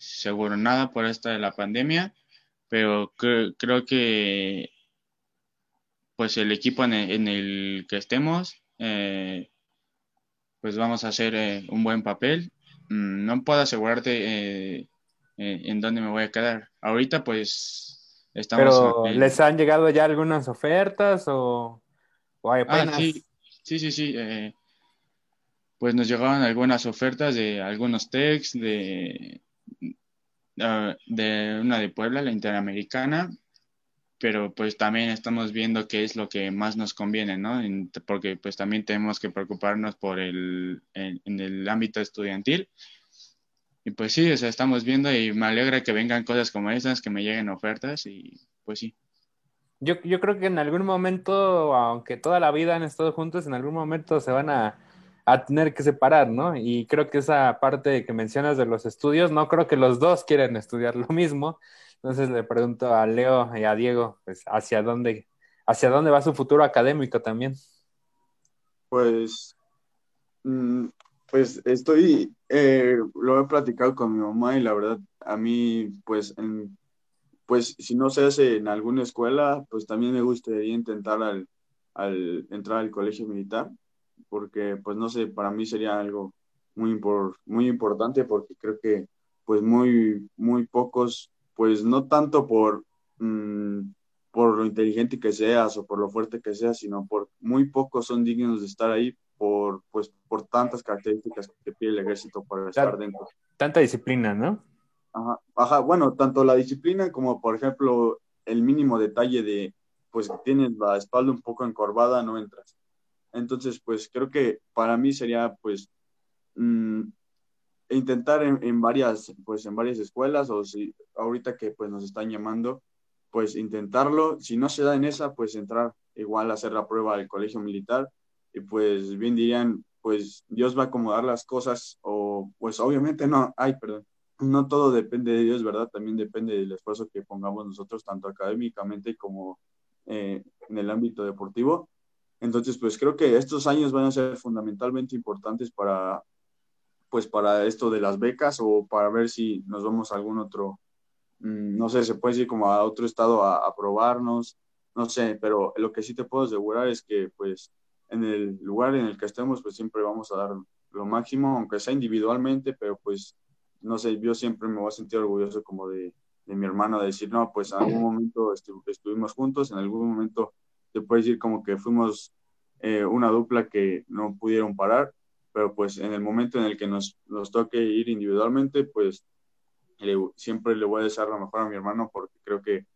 seguro nada por esta de la pandemia, pero creo que pues el equipo en el, que estemos, eh, pues vamos a hacer eh, un buen papel. Mm, no puedo asegurarte eh, en dónde me voy a quedar. Ahorita pues estamos... Pero ¿les han llegado ya algunas ofertas o, hay ah, sí, sí, sí. sí pues nos llegaron algunas ofertas de algunos techs, de, ah, de una de Puebla, la Interamericana, pero pues también estamos viendo qué es lo que más nos conviene, ¿no? porque pues también tenemos que preocuparnos por el, en, el ámbito estudiantil. Y pues sí, o sea, estamos viendo y me alegra que vengan cosas como esas, que me lleguen ofertas y pues sí. Yo, yo creo que en algún momento, aunque toda la vida han estado juntos, en algún momento se van a, a tener que separar, ¿no? Y creo que esa parte que mencionas de los estudios, no creo que los dos quieran estudiar lo mismo, entonces le pregunto a Leo y a Diego, pues, ¿hacia dónde, hacia dónde va su futuro académico también? Pues, mm, pues estoy, eh, lo he platicado con mi mamá y la verdad, a mí, pues, pues si no se hace en alguna escuela, pues también me gustaría intentar al, al entrar al colegio militar, porque, pues, no sé, para mí sería algo muy, muy importante porque creo que, pues, muy, muy pocos pues no tanto por, mm, por lo inteligente que seas o por lo fuerte que seas, sino por muy pocos son dignos de estar ahí por, pues, por tantas características que pide el ejército para estar dentro. Tanta disciplina, ¿no? Ajá, ajá, bueno, tanto la disciplina como, por ejemplo, el mínimo detalle de, pues, tienes la espalda un poco encorvada, no entras. Entonces, pues, creo que para mí sería, pues, mm, intentar en, varias, pues en varias escuelas o si ahorita que pues nos están llamando, pues intentarlo. Si no se da en esa, pues entrar igual a hacer la prueba del colegio militar y pues bien dirían, pues Dios va a acomodar las cosas o pues obviamente no, ay, perdón, no todo depende de Dios, ¿verdad? También depende del esfuerzo que pongamos nosotros, tanto académicamente como eh, en el ámbito deportivo. Entonces, pues creo que estos años van a ser fundamentalmente importantes para pues para esto de las becas o para ver si nos vamos a algún otro, mm, no sé, se puede decir como a otro estado a, probarnos, no sé, pero lo que sí te puedo asegurar es que pues en el lugar en el que estemos pues siempre vamos a dar lo máximo, aunque sea individualmente, pero pues no sé, yo siempre me voy a sentir orgulloso como de, de mi hermano, de decir, no, pues en algún momento estuvimos juntos, en algún momento te puedes decir como que fuimos eh, una dupla que no pudieron parar, pero pues en el momento en el que nos, nos toque ir individualmente, pues siempre le voy a desear lo mejor a mi hermano porque creo que,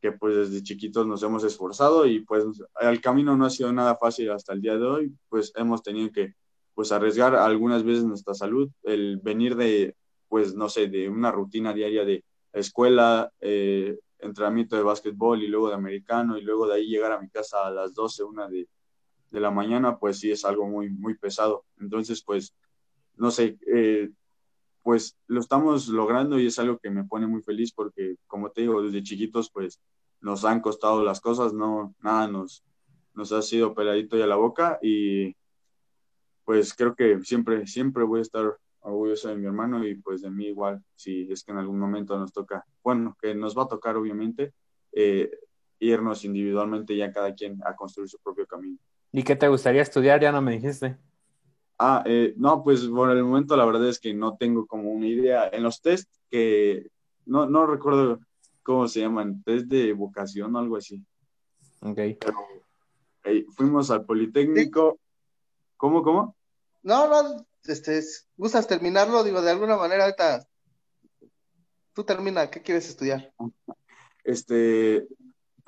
que pues desde chiquitos nos hemos esforzado y pues el camino no ha sido nada fácil hasta el día de hoy, pues hemos tenido que pues arriesgar algunas veces nuestra salud, el venir de, pues no sé, de una rutina diaria de escuela, eh, entrenamiento de básquetbol y luego de americano y luego de ahí llegar a mi casa a las 12, una de, de la mañana, pues sí es algo muy, muy pesado. Entonces, pues, no sé, eh, pues lo estamos logrando y es algo que me pone muy feliz porque, como te digo, desde chiquitos, pues nos han costado las cosas, no, nada nos, nos ha sido peladito y a la boca y pues creo que siempre, siempre voy a estar orgulloso de mi hermano y pues de mí igual, si es que en algún momento nos toca, bueno, que nos va a tocar obviamente, eh, irnos individualmente ya cada quien a construir su propio camino. ¿Y qué te gustaría estudiar? Ya no me dijiste. Ah, eh, no, pues por el momento la verdad es que no tengo como una idea. En los test que no, no recuerdo cómo se llaman, test de vocación o algo así. Ok. Eh, fuimos al Politécnico. ¿Cómo, cómo? No, no, este, ¿gustas terminarlo? Digo, de alguna manera ahorita tú termina, ¿qué quieres estudiar? Este,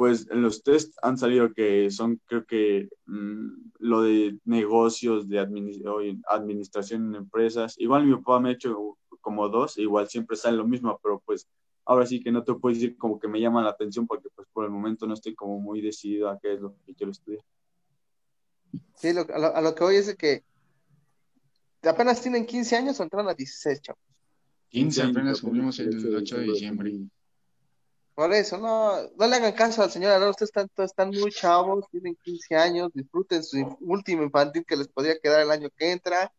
pues en los test han salido que son, creo que mm, lo de negocios, de administración en empresas. Igual mi papá me ha hecho como dos, igual siempre sale lo mismo, pero pues ahora sí que no te puedo decir como que me llama la atención porque pues por el momento no estoy como muy decidido a qué es lo que quiero estudiar. Sí, a, lo, a, lo, que voy es que apenas tienen 15 años o entran a 16, chavos. 15, apenas cumplimos el 8 de diciembre. Por eso, no, no le hagan caso al señor Arón, ustedes están, están muy chavos, tienen 15 años, disfruten su último infantil que les podría quedar el año que entra,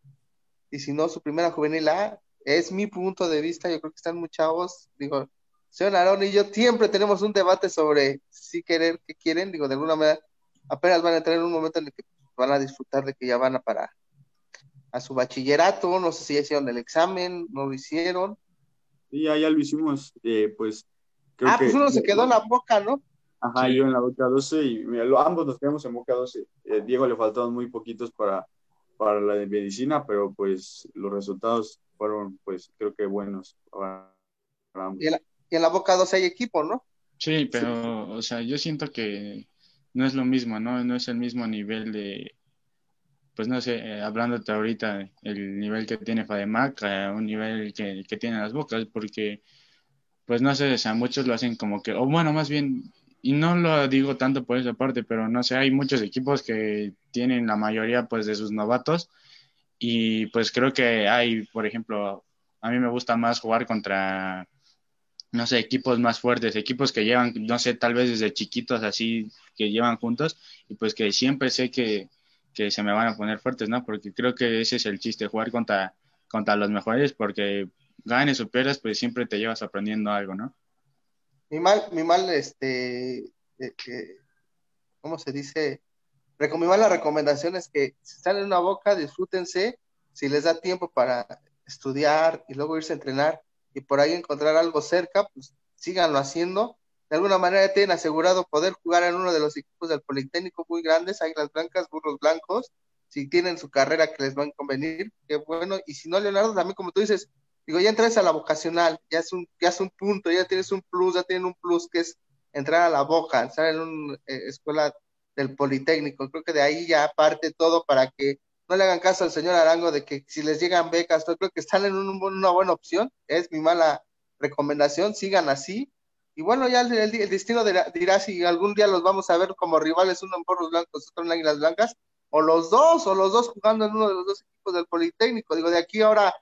y si no, su primera juvenil A, es mi punto de vista, yo creo que están muy chavos, digo, señor Arón y yo siempre tenemos un debate sobre si querer, qué quieren, digo, de alguna manera, apenas van a entrar en un momento en el que van a disfrutar de que ya van a parar a su bachillerato, no sé si ya hicieron el examen, no lo hicieron. Sí, ya, ya lo hicimos, eh, pues. Creo ah, pues uno se quedó en la boca, ¿no? Ajá, yo en la boca 12 y mira, lo, ambos nos quedamos en boca 12. Eh, Diego le faltaban muy poquitos para, para la de medicina, pero pues los resultados fueron, pues creo que buenos para, ambos. Y en, la, y en la boca 12 hay equipo, ¿no? Sí, pero, o sea, yo siento que no es lo mismo, ¿no? No es el mismo nivel de, pues no sé, eh, hablándote ahorita el nivel que tiene Fademac, a un nivel que, que tiene las bocas, porque, pues no sé, o sea, muchos lo hacen como que, o bueno, más bien, y no lo digo tanto por esa parte, pero no sé, hay muchos equipos que tienen la mayoría, pues, de sus novatos, y pues creo que hay, por ejemplo, a mí me gusta más jugar contra, no sé, equipos más fuertes, equipos que llevan, no sé, tal vez desde chiquitos así, que llevan juntos, y pues que siempre sé que que se me van a poner fuertes, ¿no? Porque creo que ese es el chiste, jugar contra, contra los mejores, porque ganes o pierdas, pues siempre te llevas aprendiendo algo, ¿no? Mi mal, mi mal, este, eh, ¿cómo se dice? Mi mala recomendación es que si están en una boca, disfrútense, si les da tiempo para estudiar y luego irse a entrenar y por ahí encontrar algo cerca, pues síganlo haciendo de alguna manera tienen asegurado poder jugar en uno de los equipos del Politécnico muy grandes, Águilas Blancas, Burros Blancos, si tienen su carrera que les va a convenir, qué bueno, y si no, Leonardo, también como tú dices, digo, ya entras a la vocacional, ya es un, ya es un punto, ya tienes un plus, ya tienen un plus que es entrar a la boca, entrar en una eh, escuela del Politécnico, creo que de ahí ya parte todo para que no le hagan caso al señor Arango de que si les llegan becas, yo creo que están en una buena opción, es mi mala recomendación, sigan así, y bueno, ya el, destino dirá si algún día los vamos a ver como rivales, uno en Porros Blancos, otro en Águilas Blancas, o los dos, o los dos jugando en uno de los dos equipos del Politécnico. Digo, de aquí ahora,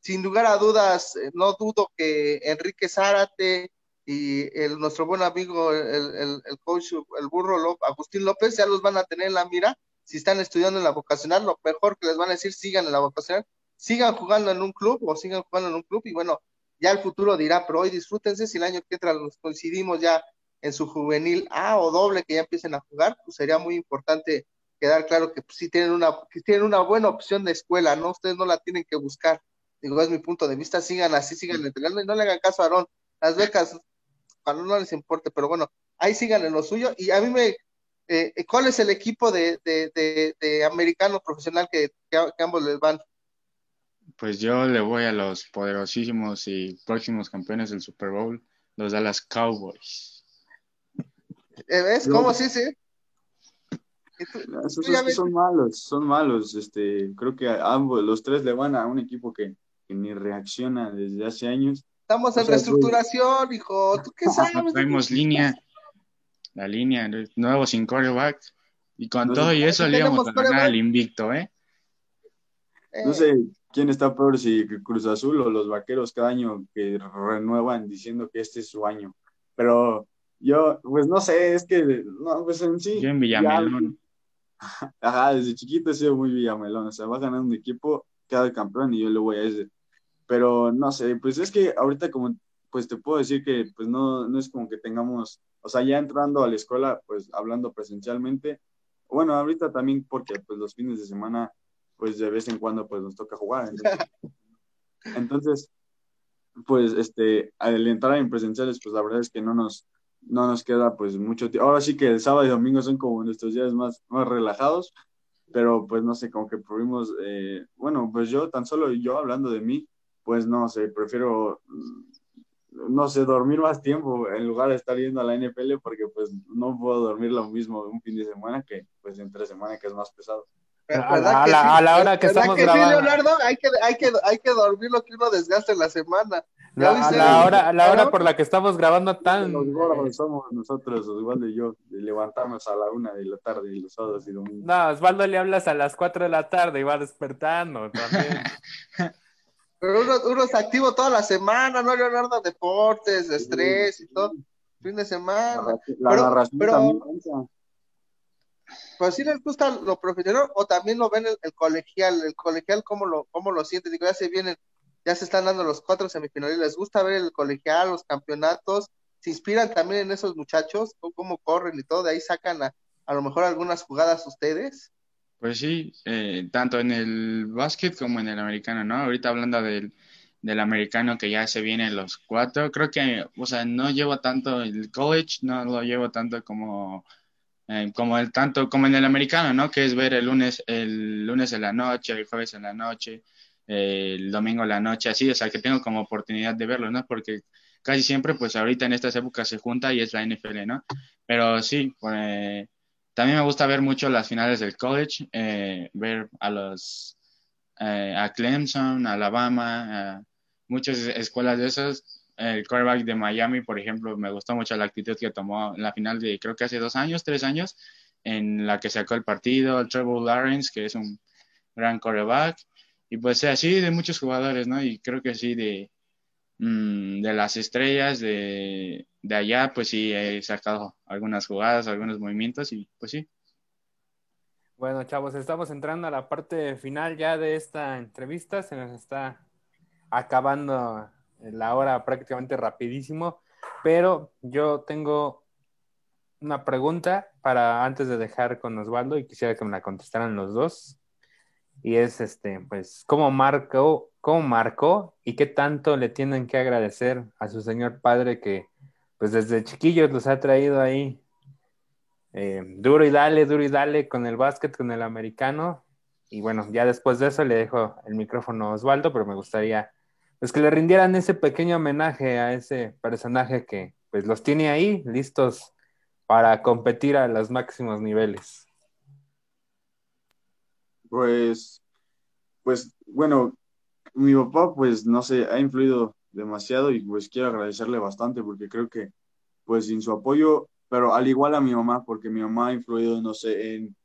sin lugar a dudas, eh, no dudo que Enrique Zárate y el, nuestro buen amigo, el, el, coach, el burro Agustín López, ya los van a tener en la mira. Si están estudiando en la vocacional, lo mejor que les van a decir, sigan en la vocacional, sigan jugando en un club o sigan jugando en un club y bueno, ya el futuro dirá, pero hoy disfrútense, si el año que entra nos coincidimos ya en su juvenil A o doble que ya empiecen a jugar, pues sería muy importante quedar claro que pues, sí tienen una, tienen una buena opción de escuela, ¿no? Ustedes no la tienen que buscar. Digo, es mi punto de vista, sigan así, sigan entrenando y no le hagan caso a Aarón. Las becas, a no les importe, pero bueno, ahí sigan en lo suyo. Y a mí me, eh, ¿cuál es el equipo de, de, de, americano profesional que, que, ambos les van? Pues yo le voy a los poderosísimos y próximos campeones del Super Bowl, los Dallas Cowboys. ¿Eh, ¿Ves? ¿Cómo sí, sí? Esos, son malos, son malos. Este, creo que ambos, los tres le van a un equipo que, ni reacciona desde hace años. Estamos en reestructuración, hijo. ¿Tú qué sabes? Tenemos línea, la línea, nuevo sin coreback. Y con todo y eso le íbamos a ganar al invicto, ¿eh? No sé quién está peor, si Cruz Azul o los vaqueros cada año que renuevan diciendo que este es su año. Pero yo, pues no sé, es que, no, pues en sí. Yo en Villamelón. Ajá, desde chiquito he sido muy Villamelón, o sea, va ganando un equipo, cada campeón y yo le voy a ese. Pero no sé, pues es que ahorita como, pues te puedo decir que pues no, no es como que tengamos, o sea, ya entrando a la escuela, pues hablando presencialmente, bueno, ahorita también porque pues los fines de semana, pues de vez en cuando pues nos toca jugar. Entonces, pues este, al entrar en presenciales, pues la verdad es que no nos, no nos queda pues mucho tiempo. Ahora sí que el sábado y domingo son como nuestros días más, más relajados, pero pues no sé, como que pudimos, eh, bueno, pues yo tan solo yo hablando de mí, pues no sé, prefiero, mm, no sé, dormir más tiempo en lugar de estar yendo a la NFL porque pues no puedo dormir lo mismo un fin de semana que pues entre semana que es más pesado. A la, hora que estamos grabando. Leonardo? Hay que, hay, que, hay que dormir lo que uno desgasta en la semana. La, la, hora, la hora por la que estamos grabando tan... Los gordos somos nosotros, Osvaldo y yo, de levantarnos a la una de la tarde y los sábados y domingos. No, Osvaldo le hablas a las cuatro de la tarde y va despertando también. Pero uno, uno es activo toda la semana, ¿no, Leonardo? Deportes, estrés y todo. Fin de semana. La, pero, pero, pero si les gusta lo profesional o también lo ven el, colegial, el colegial cómo lo, cómo lo siente, digo, ya se vienen, ya se están dando los cuatro semifinales, les gusta ver el colegial, los campeonatos, se inspiran también en esos muchachos, cómo corren y todo, de ahí sacan a, a lo mejor algunas jugadas ustedes. Pues sí, eh, tanto en el básquet como en el americano, ¿no? Ahorita hablando del, del americano que ya se vienen los cuatro, creo que, o sea, no llevo tanto el college, no lo llevo tanto como eh, como el tanto como en el americano, ¿no? Que es ver el lunes, el lunes en la noche, el jueves en la noche, el domingo en la noche, así, o sea, que tengo como oportunidad de verlo, ¿no? Porque casi siempre, pues ahorita en estas épocas se junta y es la NFL, ¿no? Pero sí, pues, también me gusta ver mucho las finales del college, eh, ver a los, eh, a Clemson, Alabama, a muchas escuelas de esas, el quarterback de Miami, por ejemplo, me gustó mucho la actitud que tomó en la final de creo que hace dos años, tres años, en la que sacó el partido, el Trevor Lawrence, que es un gran quarterback, y pues así de muchos jugadores, ¿no? Y creo que sí de, mm, de las estrellas de, de allá, pues sí he sacado algunas jugadas, algunos movimientos y pues sí. Bueno, chavos, estamos entrando a la parte final ya de esta entrevista, se nos está acabando la hora prácticamente rapidísimo, pero yo tengo una pregunta para antes de dejar con Osvaldo y quisiera que me la contestaran los dos. Y es este, pues, ¿cómo marcó, cómo marcó y qué tanto le tienen que agradecer a su señor padre que, pues, desde chiquillos los ha traído ahí eh, duro y dale, duro y dale con el básquet, con el americano. Y bueno, ya después de eso le dejo el micrófono a Osvaldo, pero me gustaría pues que le rindieran ese pequeño homenaje a ese personaje que pues los tiene ahí listos para competir a los máximos niveles. Pues, pues bueno, mi papá pues no sé, ha influido demasiado y pues quiero agradecerle bastante porque creo que pues sin su apoyo, pero al igual a mi mamá, porque mi mamá ha influido, no sé, en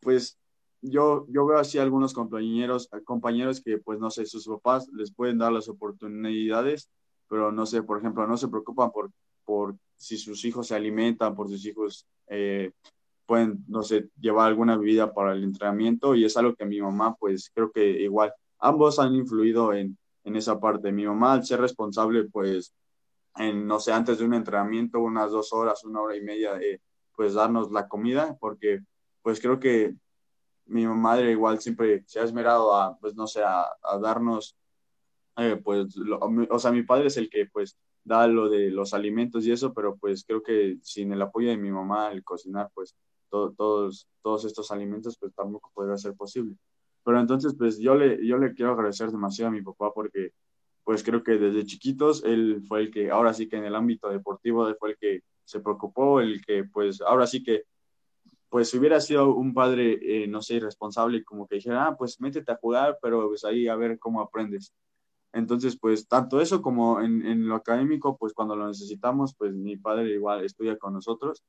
pues yo, yo veo así algunos compañeros, compañeros que, pues, no sé, sus papás les pueden dar las oportunidades, pero no sé, por ejemplo, no se preocupan por, por si sus hijos se alimentan, por sus hijos eh, pueden, no sé, llevar alguna bebida para el entrenamiento y es algo que mi mamá, pues, creo que igual, ambos han influido en, en esa parte. Mi mamá, al ser responsable, pues, en, no sé, antes de un entrenamiento, unas dos horas, una hora y media, de, pues, darnos la comida, porque, pues, creo que mi madre igual siempre se ha esmerado a, pues no sé, a, darnos, eh, pues, o sea, mi padre es el que pues da lo de los alimentos y eso, pero pues creo que sin el apoyo de mi mamá, el cocinar, pues todos, todos estos alimentos, pues tampoco podría ser posible. Pero entonces, pues yo le, yo le quiero agradecer demasiado a mi papá porque, pues creo que desde chiquitos él fue el que, ahora sí que en el ámbito deportivo, fue el que se preocupó, el que, pues ahora sí que, pues si hubiera sido un padre, eh, no sé, irresponsable, como que dijera, ah, pues métete a jugar, pero pues ahí a ver cómo aprendes. Entonces, pues tanto eso como en, en, lo académico, pues cuando lo necesitamos, pues mi padre igual estudia con nosotros,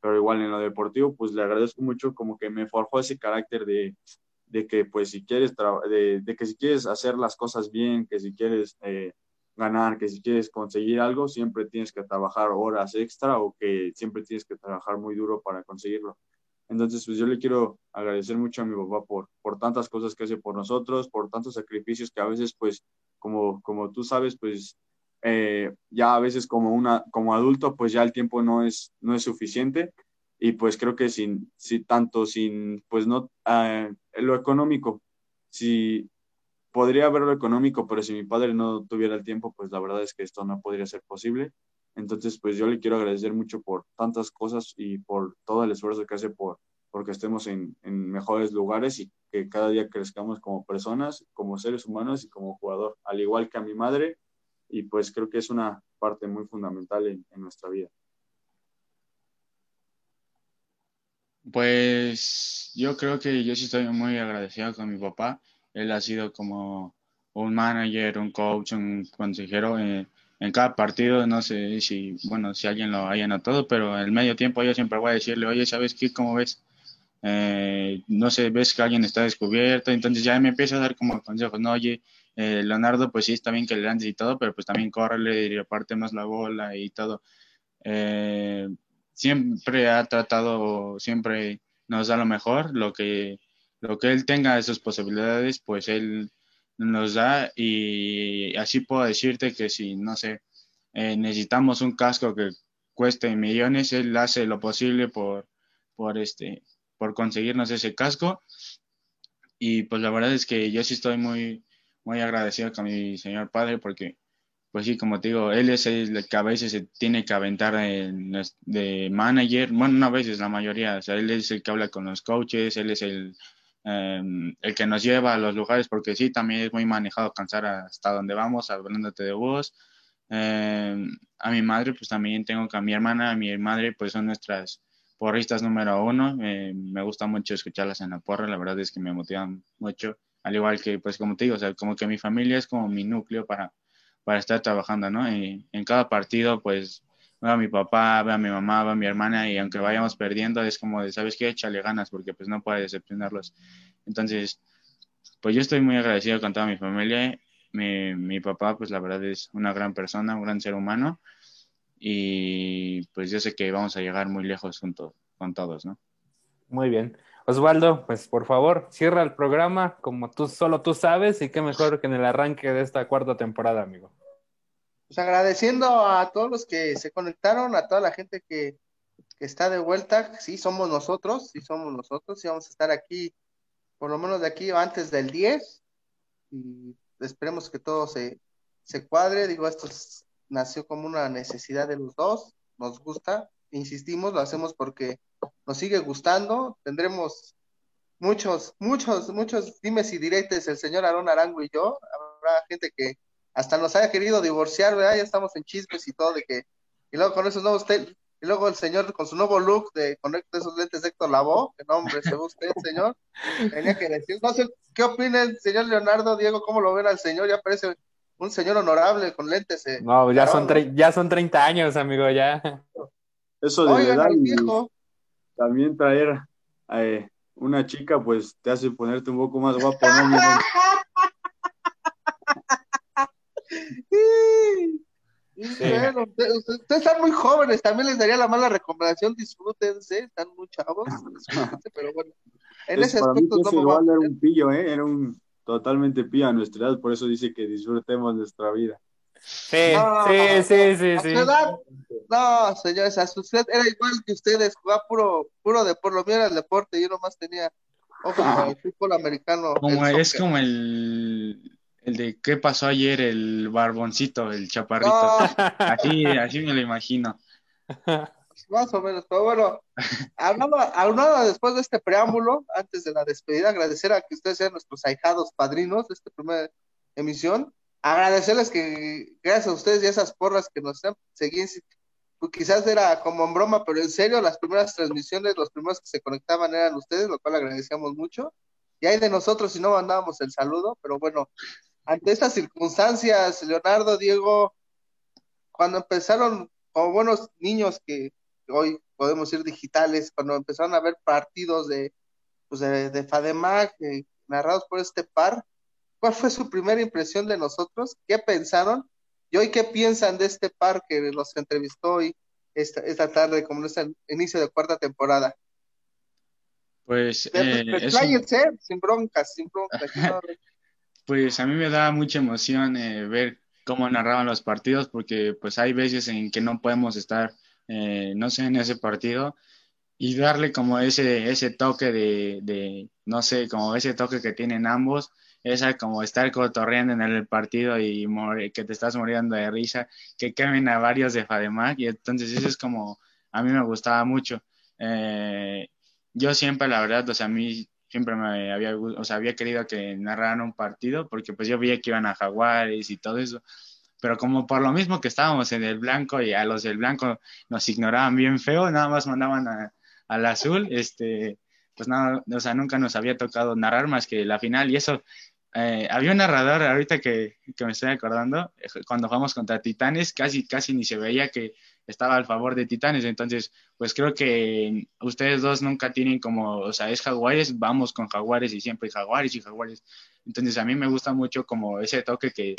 pero igual en lo deportivo, pues le agradezco mucho como que me forjó ese carácter de, de que pues si quieres, de, que si quieres hacer las cosas bien, que si quieres eh, ganar, que si quieres conseguir algo, siempre tienes que trabajar horas extra o que siempre tienes que trabajar muy duro para conseguirlo. Entonces, pues yo le quiero agradecer mucho a mi papá por, por tantas cosas que hace por nosotros, por tantos sacrificios que a veces pues como, como tú sabes, pues eh, ya a veces como, una, como adulto, pues ya el tiempo no es, no es suficiente y pues creo que sin, si tanto sin, pues no, uh, lo económico, si podría haber lo económico, pero si mi padre no tuviera el tiempo, pues la verdad es que esto no podría ser posible. Entonces, pues yo le quiero agradecer mucho por tantas cosas y por todo el esfuerzo que hace por, porque estemos en, en, mejores lugares y que cada día crezcamos como personas, como seres humanos y como jugador, al igual que a mi madre. Y pues creo que es una parte muy fundamental en, en nuestra vida. Pues yo creo que yo sí estoy muy agradecido con mi papá. Él ha sido como un manager, un coach, un consejero en, en cada partido. No sé si, bueno, si alguien lo haya notado, pero en medio tiempo yo siempre voy a decirle, oye, ¿sabes qué? ¿Cómo ves? eh, no sé, ves que alguien está descubierto, entonces ya me empieza a dar como consejos, no, oye, eh, Leonardo, pues sí, está bien que le lances y todo, pero pues también córrele y reparte más la bola y todo. Eh, siempre ha tratado, siempre nos da lo mejor, lo que, lo que él tenga de sus posibilidades, pues él nos da y así puedo decirte que si, no sé, eh, necesitamos un casco que cueste millones, él hace lo posible por, por este, por conseguirnos ese casco. Y pues la verdad es que yo sí estoy muy, muy agradecido con mi señor padre porque, pues sí, como te digo, él es el que a veces se tiene que aventar de manager, bueno, no a veces, la mayoría, o sea, él es el que habla con los coaches, él es el, em, el que nos lleva a los lugares, porque sí, también es muy manejado cansar hasta donde vamos, hablándote de vos. Em, a mi madre, pues también tengo que a mi hermana, a mi madre, pues son nuestras porristas número uno. Eh, me gusta mucho escucharlas en la porra, la verdad es que me motivan mucho. Al igual que, pues como te digo, o sea, como que mi familia es como mi núcleo para, para estar trabajando, ¿no? Y en cada partido, pues veo a mi papá, veo a mi mamá, veo a mi hermana y aunque vayamos perdiendo, es como de, ¿sabes qué? Échale ganas porque pues no puede decepcionarlos. Entonces, pues yo estoy muy agradecido con toda mi familia. Mi, mi papá, pues la verdad es una gran persona, un gran ser humano y pues yo sé que vamos a llegar muy lejos junto con todos, ¿no? Muy bien. Osvaldo, pues por favor, cierra el programa como tú solo tú sabes y qué mejor que en el arranque de esta cuarta temporada, amigo. Pues agradeciendo a todos los que se conectaron, a toda la gente que, está de vuelta, sí somos nosotros, sí somos nosotros, sí vamos a estar aquí, por lo menos de aquí antes del 10, y esperemos que todo se, se cuadre, digo, esto es nació como una necesidad de los dos, nos gusta, insistimos, lo hacemos porque nos sigue gustando, tendremos muchos, muchos, muchos dimes y diretes el señor Aarón Arango y yo, habrá gente que hasta nos haya querido divorciar, ¿verdad? Ya estamos en chismes y todo de que, y luego con esos nuevos, y luego el señor con su nuevo look de con esos lentes de Héctor Lavoe, que nombre se usted, señor, tenía que decir, no sé, ¿qué opina el señor Leonardo, Diego, cómo lo ven al señor? Ya parece un señor honorable con lentes. Eh. No, ya son, ya son 30 años, amigo, ya. Eso de verdad, también traer eh, una chica, pues te hace ponerte un poco más guapo, ¿no? ustedes, están muy jóvenes, también les daría la mala recomendación, disfrútense, están muy chavos, pero bueno, en ese aspecto no era un pillo, ¿eh? Era un totalmente pía a nuestra edad, por eso dice que disfrutemos nuestra vida. Sí, sí, sí, sí, sí. no, señores, a su edad era igual que ustedes, jugaba puro, puro de por lo mío era el deporte, yo nomás tenía ojo el fútbol americano. Como es como el, el de qué pasó ayer, el barboncito, el chaparrito. Así, así me lo imagino. más o menos, pero bueno, hablando, después de este preámbulo, antes de la despedida, agradecer a que ustedes sean nuestros ahijados padrinos de esta primera emisión, agradecerles que gracias a ustedes y a esas porras que nos seguían, pues quizás era como en broma, pero en serio, las primeras transmisiones, los primeros que se conectaban eran ustedes, lo cual agradecíamos mucho. Y hay de nosotros si no mandábamos el saludo, pero bueno, ante estas circunstancias, Leonardo, Diego, cuando empezaron como buenos niños que hoy podemos ir digitales, cuando empezaron a ver partidos de, pues de, de FADEMAC eh, narrados por este par, ¿cuál fue su primera impresión de nosotros? ¿Qué pensaron? ¿Y hoy qué piensan de este par que los entrevistó hoy esta, esta tarde, como es el inicio de cuarta temporada? Pues, eh, sin broncas, sin broncas. pues a mí me da mucha emoción eh, ver cómo narraban los partidos, porque pues hay veces en que no podemos estar, eh, no sé, en ese partido y darle como ese, ese toque de, de, no sé, como ese toque que tienen ambos, esa como estar cotorreando en el partido y que te estás muriendo de risa, que quemen a varios de Fademac y entonces eso es como, a mí me gustaba mucho. Eh, yo siempre, la verdad, o sea, a mí siempre me había, o sea, había querido que narraran un partido porque pues yo veía que iban a Jaguares y todo eso. Pero como por lo mismo que estábamos en el blanco y a los del blanco nos ignoraban bien feo, nada más mandaban a, al azul, este, pues nada, o sea, nunca nos había tocado narrar más que la final y eso. Eh, había un narrador ahorita que, que me estoy acordando, eh, cuando jugamos contra Titanes, casi, casi ni se veía que estaba al favor de Titanes. Entonces, pues creo que ustedes dos nunca tienen como, o sea, es Jaguares, vamos con Jaguares y siempre Jaguares y Jaguares. Entonces, a mí me gusta mucho como ese toque que,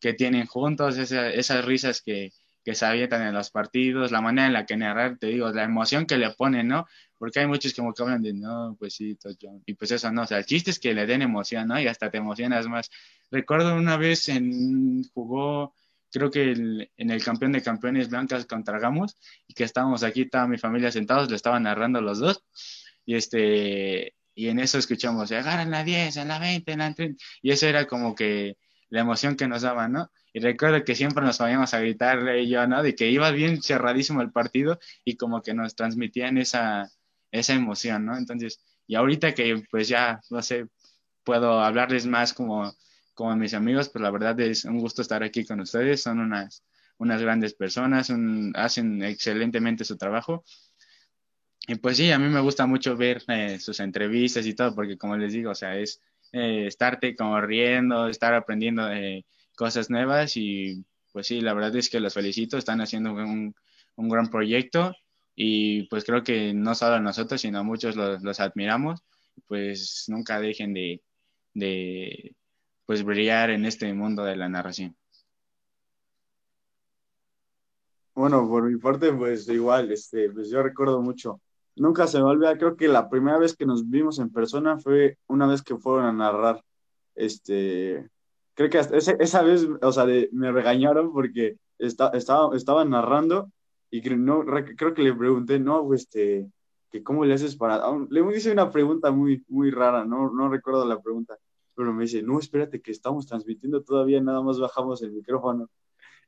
que tienen juntos, esas risas que, que se avientan en los partidos, la manera en la que narrar, te digo, la emoción que le ponen, ¿no? Porque hay muchos como que hablan de, no, pues sí, y pues eso no, o sea, el chiste es que le den emoción, ¿no? Y hasta te emocionas más. Recuerdo una vez en, jugó creo que en el campeón de campeones blancas contra Gamos y que estábamos aquí, toda mi familia sentados, le estaban narrando los dos y este y en eso escuchamos, agarran la 10, en la 20, en la 30 y eso era como que la emoción que nos daban, ¿no? Y recuerdo que siempre nos poníamos a gritar y yo, ¿no? De que iba bien cerradísimo el partido y como que nos transmitían esa, esa emoción, ¿no? Entonces, y ahorita que pues ya, no sé, puedo hablarles más como como mis amigos, pues la verdad es un gusto estar aquí con ustedes. Son unas, unas grandes personas, hacen excelentemente su trabajo. Y pues sí, a mí me gusta mucho ver eh, sus entrevistas y todo, porque como les digo, o sea, es eh, estarte como riendo, estar aprendiendo eh, cosas nuevas y pues sí, la verdad es que los felicito, están haciendo un, un gran proyecto y pues creo que no solo nosotros, sino muchos los, los admiramos, pues nunca dejen de, de, pues brillar en este mundo de la narración. Bueno, por mi parte, pues igual, este, pues yo recuerdo mucho. Nunca se me olvida, creo que la primera vez que nos vimos en persona fue una vez que fueron a narrar. Este, creo que esa, vez, o sea, me regañaron porque estaba, estaba narrando y no, creo que le pregunté, no, este, que cómo le haces para... Le hice una pregunta muy, muy rara, no, no recuerdo la pregunta pero me dice, no, espérate que estamos transmitiendo todavía, nada más bajamos el micrófono.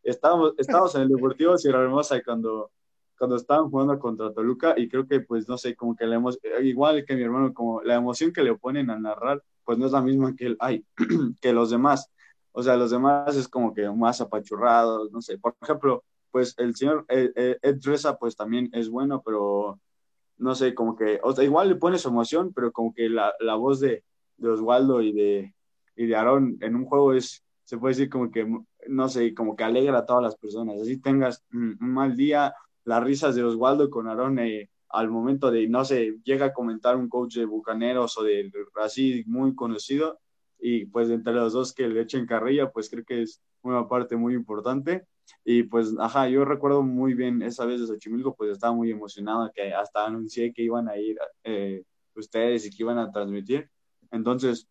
Estábamos, estábamos en el Deportivo Sierra Hermosa cuando, cuando estaban jugando contra Toluca y creo que pues no sé, como que la igual que mi hermano, como la emoción que le ponen a narrar, pues no es la misma que, el, ay, que los demás. O sea, los demás es como que más apachurrados, no sé. Por ejemplo, pues el señor Ed, Ed Reza pues también es bueno, pero no sé, como que, o sea, igual le pone su emoción, pero como que la, la voz de, de Oswaldo y de, y de Aarón en un juego es, se puede decir como que, no sé, como que alegra a todas las personas. Así tengas un, mal día, las risas de Oswaldo con Aarón eh, al momento de, no sé, llega a comentar un coach de Bucaneros o de así muy conocido y pues entre los dos que le echen carrilla, pues creo que es una parte muy importante. Y pues, ajá, yo recuerdo muy bien esa vez de Xochimilco, pues estaba muy emocionado que hasta anuncié que iban a ir eh, ustedes y que iban a transmitir. Entonces,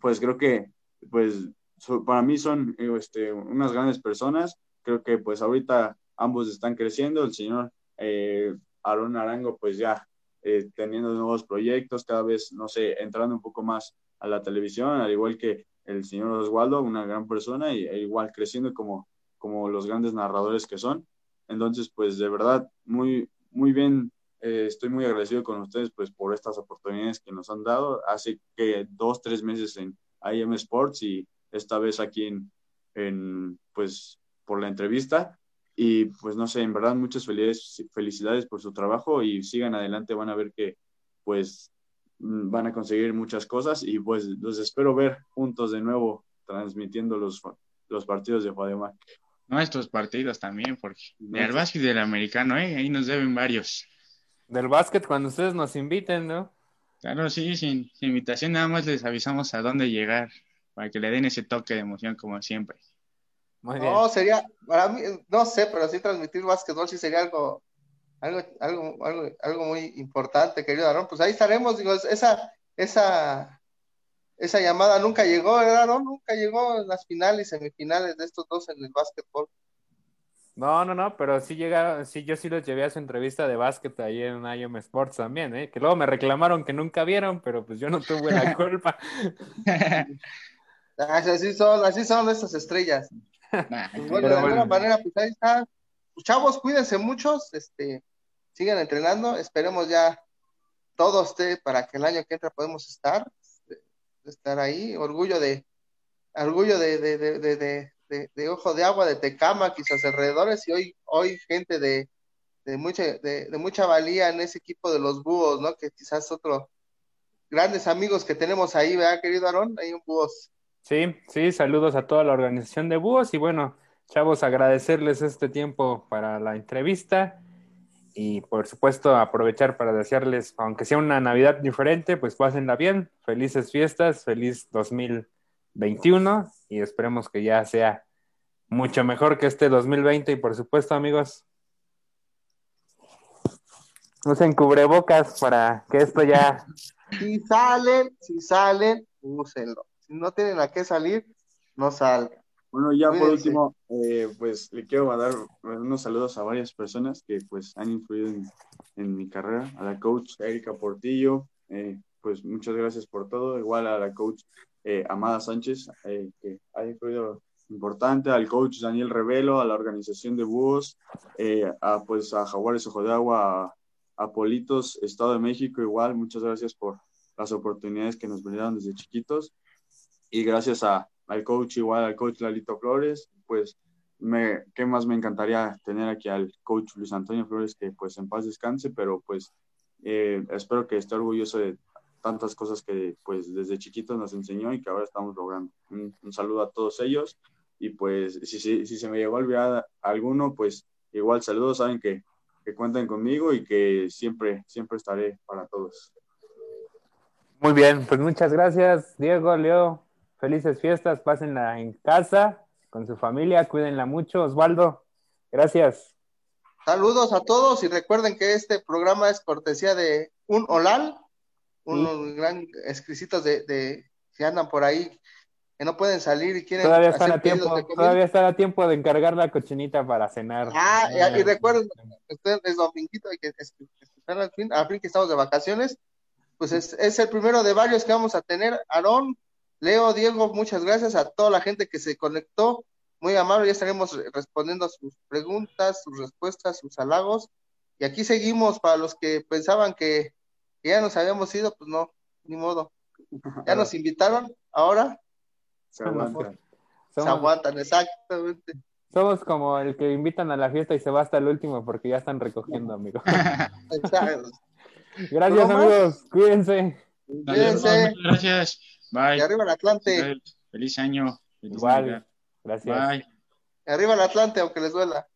pues creo que, pues para mí son este, unas grandes personas. Creo que pues ahorita ambos están creciendo. El señor eh, Aaron Arango pues ya eh, teniendo nuevos proyectos, cada vez, no sé, entrando un poco más a la televisión, al igual que el señor Oswaldo, una gran persona, y e igual creciendo como, como los grandes narradores que son. Entonces, pues de verdad, muy, muy bien, eh, estoy muy agradecido con ustedes pues por estas oportunidades que nos han dado. Hace que dos, tres meses en IM Sports y esta vez aquí en, en pues por la entrevista. Y pues no sé, en verdad muchas felicidades, felicidades por su trabajo y sigan adelante, van a ver que pues mm, van a conseguir muchas cosas y pues los espero ver juntos de nuevo transmitiendo los, los partidos de Guademar. Nuestros partidos también, porque del básquet y del americano, ¿eh? ahí nos deben varios. Del básquet cuando ustedes nos inviten, ¿no? Claro, sí, sin, invitación nada más les avisamos a dónde llegar, para que le den ese toque de emoción como siempre. No, sería, para mí, no sé, pero sí transmitir básquetbol sí sería algo, algo, algo, algo, algo muy importante, querido Aaron. Pues ahí estaremos, digo, esa, esa, esa llamada nunca llegó, ¿verdad? No, nunca llegó en las finales, semifinales de estos dos en el básquetbol. No, no, no, pero sí llegaron, sí, yo sí los llevé a su entrevista de básquet ahí en IOM Sports también, ¿eh? Que luego me reclamaron que nunca vieron, pero pues yo no tuve la culpa. así son, así son estas estrellas. Pues bueno, de alguna manera, pues ahí está. Pues, chavos, cuídense muchos, este, sigan entrenando, esperemos ya todo esté para que el año que entra podemos estar estar ahí, orgullo de, orgullo de, de, de, de, Ojo de Agua, de Tecama sus alrededores, y hoy, hoy gente de, de, mucha, de, mucha valía en ese equipo de los búhos, ¿no? Que quizás otro grandes amigos que tenemos ahí, ¿verdad, querido Aarón? Hay un búhos. Sí, sí, saludos a toda la organización de búhos y bueno, chavos, agradecerles este tiempo para la entrevista y por supuesto aprovechar para desearles, aunque sea una Navidad diferente, pues pásenla bien, felices fiestas, feliz 2021 y esperemos que ya sea mucho mejor que este 2020 y por supuesto amigos, usen cubrebocas para que esto ya... Si salen, si salen, úsenlo. Si no tienen a qué salir, no salgan. Bueno, ya por último, eh, pues le quiero dar unos saludos a varias personas que pues han influido en, mi carrera, a la coach Erika Portillo, eh, pues muchas gracias por todo, igual a la coach eh, Amada Sánchez, que ha influido importante, al coach Daniel Revelo, a la organización de búhos, a pues a Jaguares Ojo de Agua, a, a Politos, Estado de México, igual, muchas gracias por las oportunidades que nos brindaron desde chiquitos. Y gracias a al coach igual, al coach Lalito Flores, pues me, ¿qué más me encantaría tener aquí al coach Luis Antonio Flores, que pues en paz descanse, pero pues eh, espero que esté orgulloso de tantas cosas que pues desde chiquitos nos enseñó y que ahora estamos logrando. Un, saludo a todos ellos y pues si, si, si, se me llegó a olvidar alguno, pues igual saludos, saben que, que cuentan conmigo y que siempre, siempre estaré para todos. Muy bien, pues muchas gracias, Diego, Leo, felices fiestas, pásenla en casa, con su familia, cuídenla mucho. Osvaldo, gracias. Saludos a todos y recuerden que este programa es cortesía de un Olal, unos gran exquisitos de, de, que andan por ahí que no pueden salir y quieren todavía están a tiempo todavía están a tiempo de encargar la cochinita para cenar ah, y, ah. recuerden es dominguito hay que estar al fin al fin que estamos de vacaciones pues es, es el primero de varios que vamos a tener Aarón Leo, Diego, muchas gracias a toda la gente que se conectó. Muy amable, ya estaremos respondiendo sus preguntas, sus respuestas, sus halagos. Y aquí seguimos para los que pensaban que, ya nos habíamos ido, pues no, ni modo. Ya nos invitaron, ahora se aguantan. Se aguantan, exactamente. Somos como el que invitan a la fiesta y se va hasta el último porque ya están recogiendo, amigo. Gracias, amigos. Cuídense. Cuídense. Gracias. Bye. Y arriba el Atlante. Feliz año. Igual. Gracias. Bye. Y arriba el Atlante, aunque les duela.